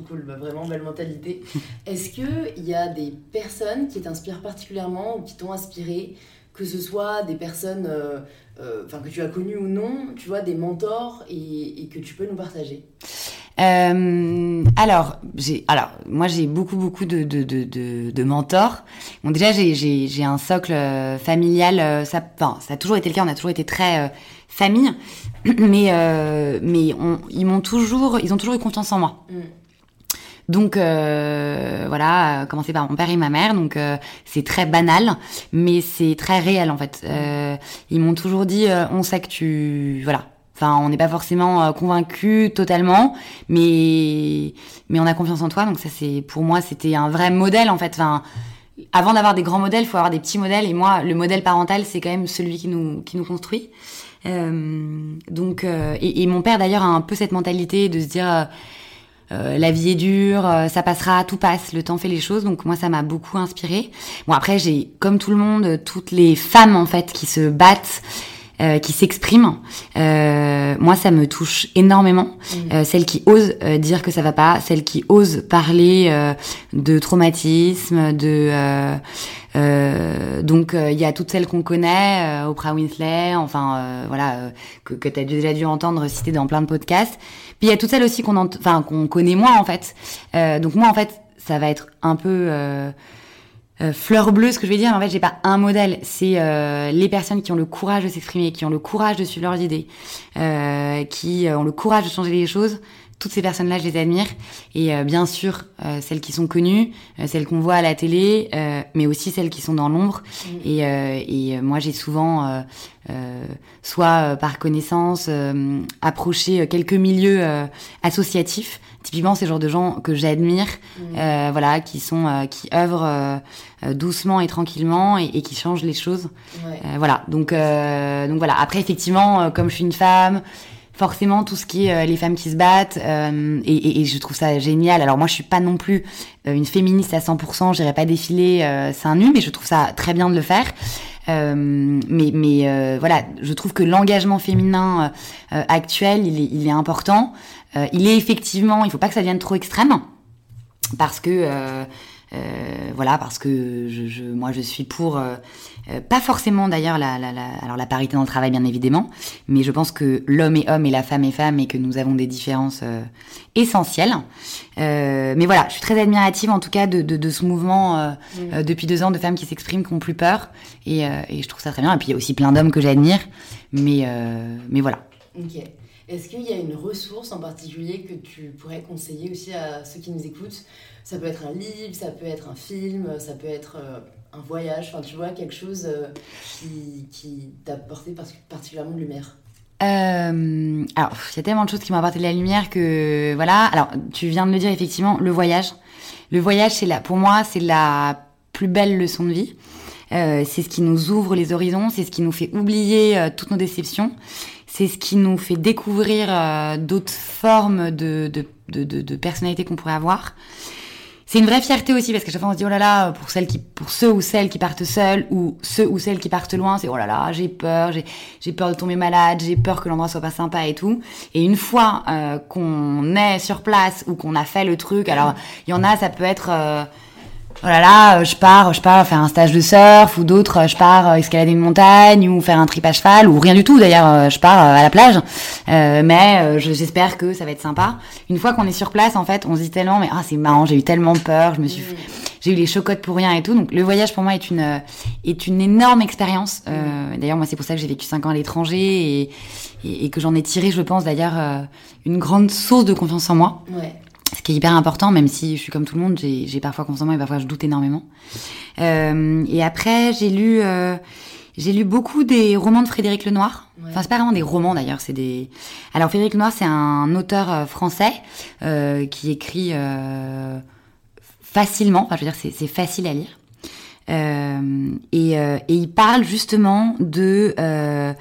Trop cool, bah, vraiment belle mentalité. Est-ce qu'il y a des personnes qui t'inspirent particulièrement ou qui t'ont inspiré, que ce soit des personnes euh, euh, que tu as connues ou non, tu vois, des mentors et, que tu peux nous partager? Euh, alors, j'ai, alors, moi j'ai beaucoup beaucoup de, de, de, de, mentors. Bon, déjà j'ai, un socle familial. Ça, enfin, ça a toujours été le cas. On a toujours été très famille, mais mais ils m'ont toujours, ils ont toujours eu confiance en moi. Mm. Donc euh, voilà, commencer par mon père et ma mère, donc euh, c'est très banal, mais c'est très réel en fait. Euh, ils m'ont toujours dit, euh, on sait que tu, voilà. Enfin, on n'est pas forcément convaincu totalement, mais mais on a confiance en toi. Donc ça, c'est pour moi, c'était un vrai modèle en fait. Enfin, avant d'avoir des grands modèles, il faut avoir des petits modèles. Et moi, le modèle parental, c'est quand même celui qui nous qui nous construit. donc et, et, mon père d'ailleurs a un peu cette mentalité de se dire euh, la vie est dure, euh, ça passera, tout passe, le temps fait les choses. Donc moi, ça m'a beaucoup inspiré. Bon après, j'ai comme tout le monde, toutes les femmes en fait qui se battent. Euh, qui s'expriment. moi, ça me touche énormément. Mmh. celles qui osent dire que ça va pas, celles qui osent parler de traumatisme, de donc il y a toutes celles qu'on connaît, Oprah Winfrey, enfin voilà que, que tu as déjà dû entendre citer dans plein de podcasts. Puis il y a toutes celles aussi qu'on enfin qu'on connaît moins en fait. Euh, donc moi en fait, ça va être un peu euh, fleur bleue ce que je vais dire. Mais en fait, j'ai pas un modèle. C'est euh, les personnes qui ont le courage de s'exprimer, qui ont le courage de suivre leurs idées, euh, qui ont le courage de changer les choses toutes ces personnes-là, je les admire. Et euh, bien sûr, euh, celles qui sont connues, euh, celles qu'on voit à la télé, mais aussi celles qui sont dans l'ombre. Mm. Et, et moi, j'ai souvent, soit par connaissance, approché quelques milieux associatifs. Typiquement, c'est le genre de gens que j'admire, mm. voilà, qui sont, qui œuvrent doucement et tranquillement et, et, qui changent les choses. voilà. Donc, donc voilà. Après, effectivement, comme je suis une femme forcément tout ce qui est euh, les femmes qui se battent euh, et, et, je trouve ça génial. Alors moi je suis pas non plus euh, une féministe à 100%, j'irai pas défiler seins nus, mais je trouve ça très bien de le faire. mais mais voilà, je trouve que l'engagement féminin actuel, il est, il est important. Il est effectivement, il faut pas que ça devienne trop extrême parce que euh, voilà, parce que je, moi je suis pour, euh, euh, pas forcément d'ailleurs la, la, la, alors la parité dans le travail bien évidemment, mais je pense que l'homme est homme et la femme est femme et que nous avons des différences essentielles. mais voilà, je suis très admirative en tout cas de, de, de ce mouvement mm. depuis deux ans de femmes qui s'expriment, qui ont plus peur, et, et, je trouve ça très bien. Et puis il y a aussi plein d'hommes que j'admire, mais, mais voilà. Est-ce qu'il y a une ressource en particulier que tu pourrais conseiller aussi à ceux qui nous écoutent? Ça peut être un livre, ça peut être un film, ça peut être euh, un voyage, enfin tu vois, quelque chose euh, qui, t'a apporté particulièrement de lumière. Euh, alors, il y a tellement de choses qui m'ont apporté de la lumière que voilà. Alors, tu viens de le dire effectivement, le voyage. Le voyage, c'est pour moi, c'est la plus belle leçon de vie. c'est ce qui nous ouvre les horizons, c'est ce qui nous fait oublier toutes nos déceptions, c'est ce qui nous fait découvrir d'autres formes de, de, de, de personnalité qu'on pourrait avoir. C'est une vraie fierté aussi parce que chaque fois on se dit oh là là pour ceux ou celles qui partent seules ou ceux ou celles qui partent loin c'est oh là là j'ai peur j'ai j'ai peur de tomber malade j'ai peur que l'endroit soit pas sympa et tout. Et une fois euh, qu'on est sur place ou qu'on a fait le truc alors il y en a ça peut être euh, oh là là, euh, je pars, je pars faire un stage de surf, ou d'autres, euh, je pars euh, escalader une montagne, ou faire un trip à cheval, ou rien du tout d'ailleurs, je pars à la plage. mais j'espère que ça va être sympa. Une fois qu'on est sur place, en fait, on se dit tellement, mais ah c'est marrant, j'ai eu tellement peur, je me suis, j'ai eu les chocottes pour rien et tout. Donc le voyage pour moi est une est une énorme expérience. d'ailleurs moi c'est pour ça que j'ai vécu cinq ans à l'étranger et, et, et, que j'en ai tiré, je pense d'ailleurs, une grande source de confiance en moi. Ouais ce qui est hyper important, même si je suis comme tout le monde, j'ai parfois moi et parfois je doute énormément. Euh, et après, j'ai lu, euh, j'ai lu beaucoup des romans de Frédéric Lenoir. Enfin, c'est pas vraiment des romans d'ailleurs, c'est des. Alors Frédéric Lenoir, c'est un auteur euh, français euh, qui écrit euh, facilement. Enfin, je veux dire, c'est facile à lire. Et, et, il parle justement de euh,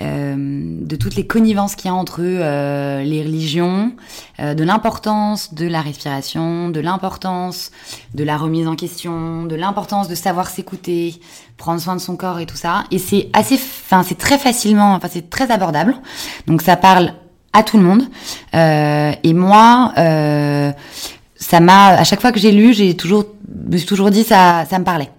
de toutes les connivences qu'il y a entre euh, les religions, euh, de l'importance de la respiration, de l'importance de la remise en question, de l'importance de savoir s'écouter, prendre soin de son corps et tout ça. Et c'est assez, enfin c'est très facilement, enfin c'est très abordable. Donc ça parle à tout le monde. et moi, ça m'a, à chaque fois que j'ai lu, j'ai toujours, me toujours dit ça, ça me parlait.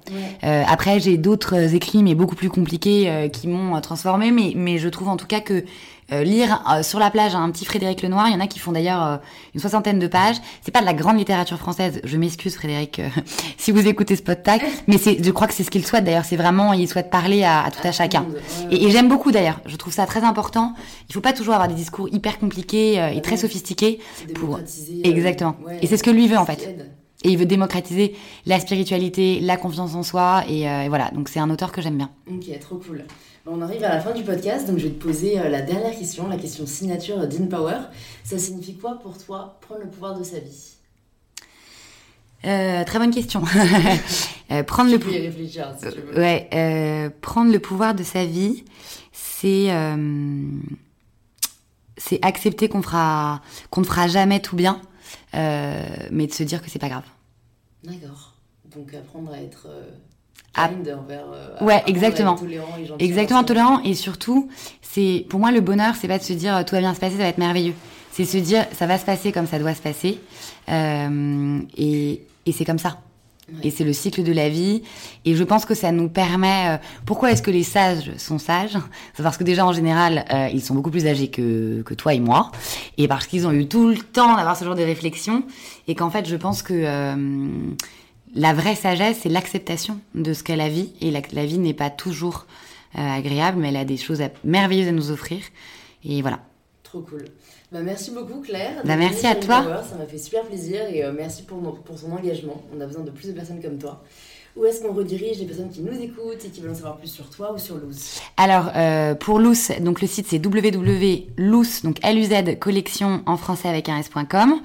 Euh, après, j'ai d'autres écrits, mais beaucoup plus compliqués, euh, qui m'ont euh, transformé. Mais, mais je trouve en tout cas que lire sur la plage un petit Frédéric Lenoir, il y en a qui font d'ailleurs une soixantaine de pages. C'est pas de la grande littérature française. Je m'excuse, Frédéric, si vous écoutez ce podcast, mais c'est, je crois que c'est ce qu'il souhaite d'ailleurs. C'est vraiment, il souhaite parler à, tout à chacun. Et, j'aime beaucoup d'ailleurs. Je trouve ça très important. Il faut pas toujours avoir des discours hyper compliqués et très sophistiqués pour exactement. et c'est ce que lui veut en fait. Et il veut démocratiser la spiritualité, la confiance en soi. Et, euh, voilà, donc c'est un auteur que j'aime bien. Ok, trop cool. On arrive à la fin du podcast, donc je vais te poser euh, la dernière question, la question signature d'InPower. Ça signifie quoi pour toi prendre le pouvoir de sa vie? Euh, très bonne question. prendre le pouvoir. Ouais, prendre le pouvoir de sa vie, c'est c'est accepter qu'on fera qu'on ne fera jamais tout bien, mais de se dire que c'est pas grave. D'accord. Donc apprendre à être euh, kind envers. Euh, ouais, exactement. tolérant et exactement tolérant et surtout, c'est pour moi le bonheur, c'est pas de se dire tout va bien se passer, ça va être merveilleux. C'est se dire ça va se passer comme ça doit se passer euh, et, et c'est comme ça. Et c'est le cycle de la vie. Et je pense que ça nous permet. Euh, pourquoi est-ce que les sages sont sages? C'est parce que déjà en général, euh, ils sont beaucoup plus âgés que, que toi et moi, et parce qu'ils ont eu tout le temps d'avoir ce genre de réflexion, et qu'en fait, je pense que euh, la vraie sagesse, c'est l'acceptation de ce qu'est la vie, et la, la vie n'est pas toujours agréable, mais elle a des choses merveilleuses à nous offrir. Et voilà. Trop cool. Bah, merci beaucoup Claire. Bah, merci à toi. Ça m'a fait super plaisir et euh, merci pour, pour son engagement. On a besoin de plus de personnes comme toi. Où est-ce qu'on redirige les personnes qui nous écoutent et qui veulent en savoir plus sur toi ou sur Loose? Alors, euh, pour Loose, donc le site c'est www.loose, donc L-U-Z, collection en français avec un S.com.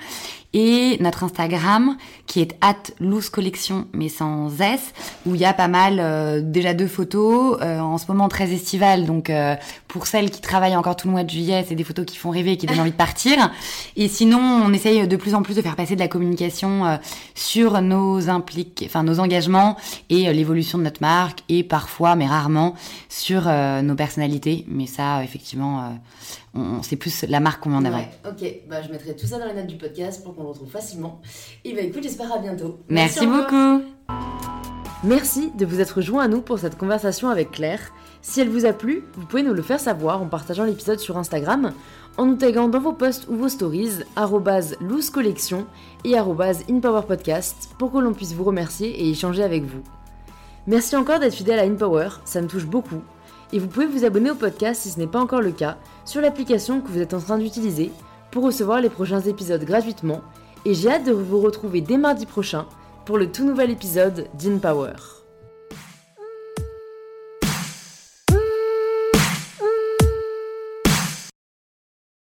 et notre Instagram qui est at loose collection mais sans S où il y a pas mal euh, déjà deux photos euh, en ce moment très estival donc euh, pour celles qui travaillent encore tout le mois de juillet c'est des photos qui font rêver et qui donnent envie de partir. Et sinon on essaye de plus en plus de faire passer de la communication sur nos impliques enfin nos engagements et l'évolution de notre marque et parfois mais rarement sur nos personnalités. Mais ça effectivement c'est plus la marque qu'on met en avant. ok, bah, je mettrai tout ça dans les notes du podcast pour qu'on le retrouve facilement. Et bah écoute, j'espère à bientôt. Merci, beaucoup. Merci de vous être joint à nous pour cette conversation avec Claire. Si elle vous a plu, vous pouvez nous le faire savoir en partageant l'épisode sur Instagram, en nous taguant dans vos posts ou vos stories, collection et inpowerpodcast pour que l'on puisse vous remercier et échanger avec vous. Merci encore d'être fidèle à InPower, ça me touche beaucoup et vous pouvez vous abonner au podcast si ce n'est pas encore le cas sur l'application que vous êtes en train d'utiliser pour recevoir les prochains épisodes gratuitement et j'ai hâte de vous retrouver dès mardi prochain pour le tout nouvel épisode d'InPower.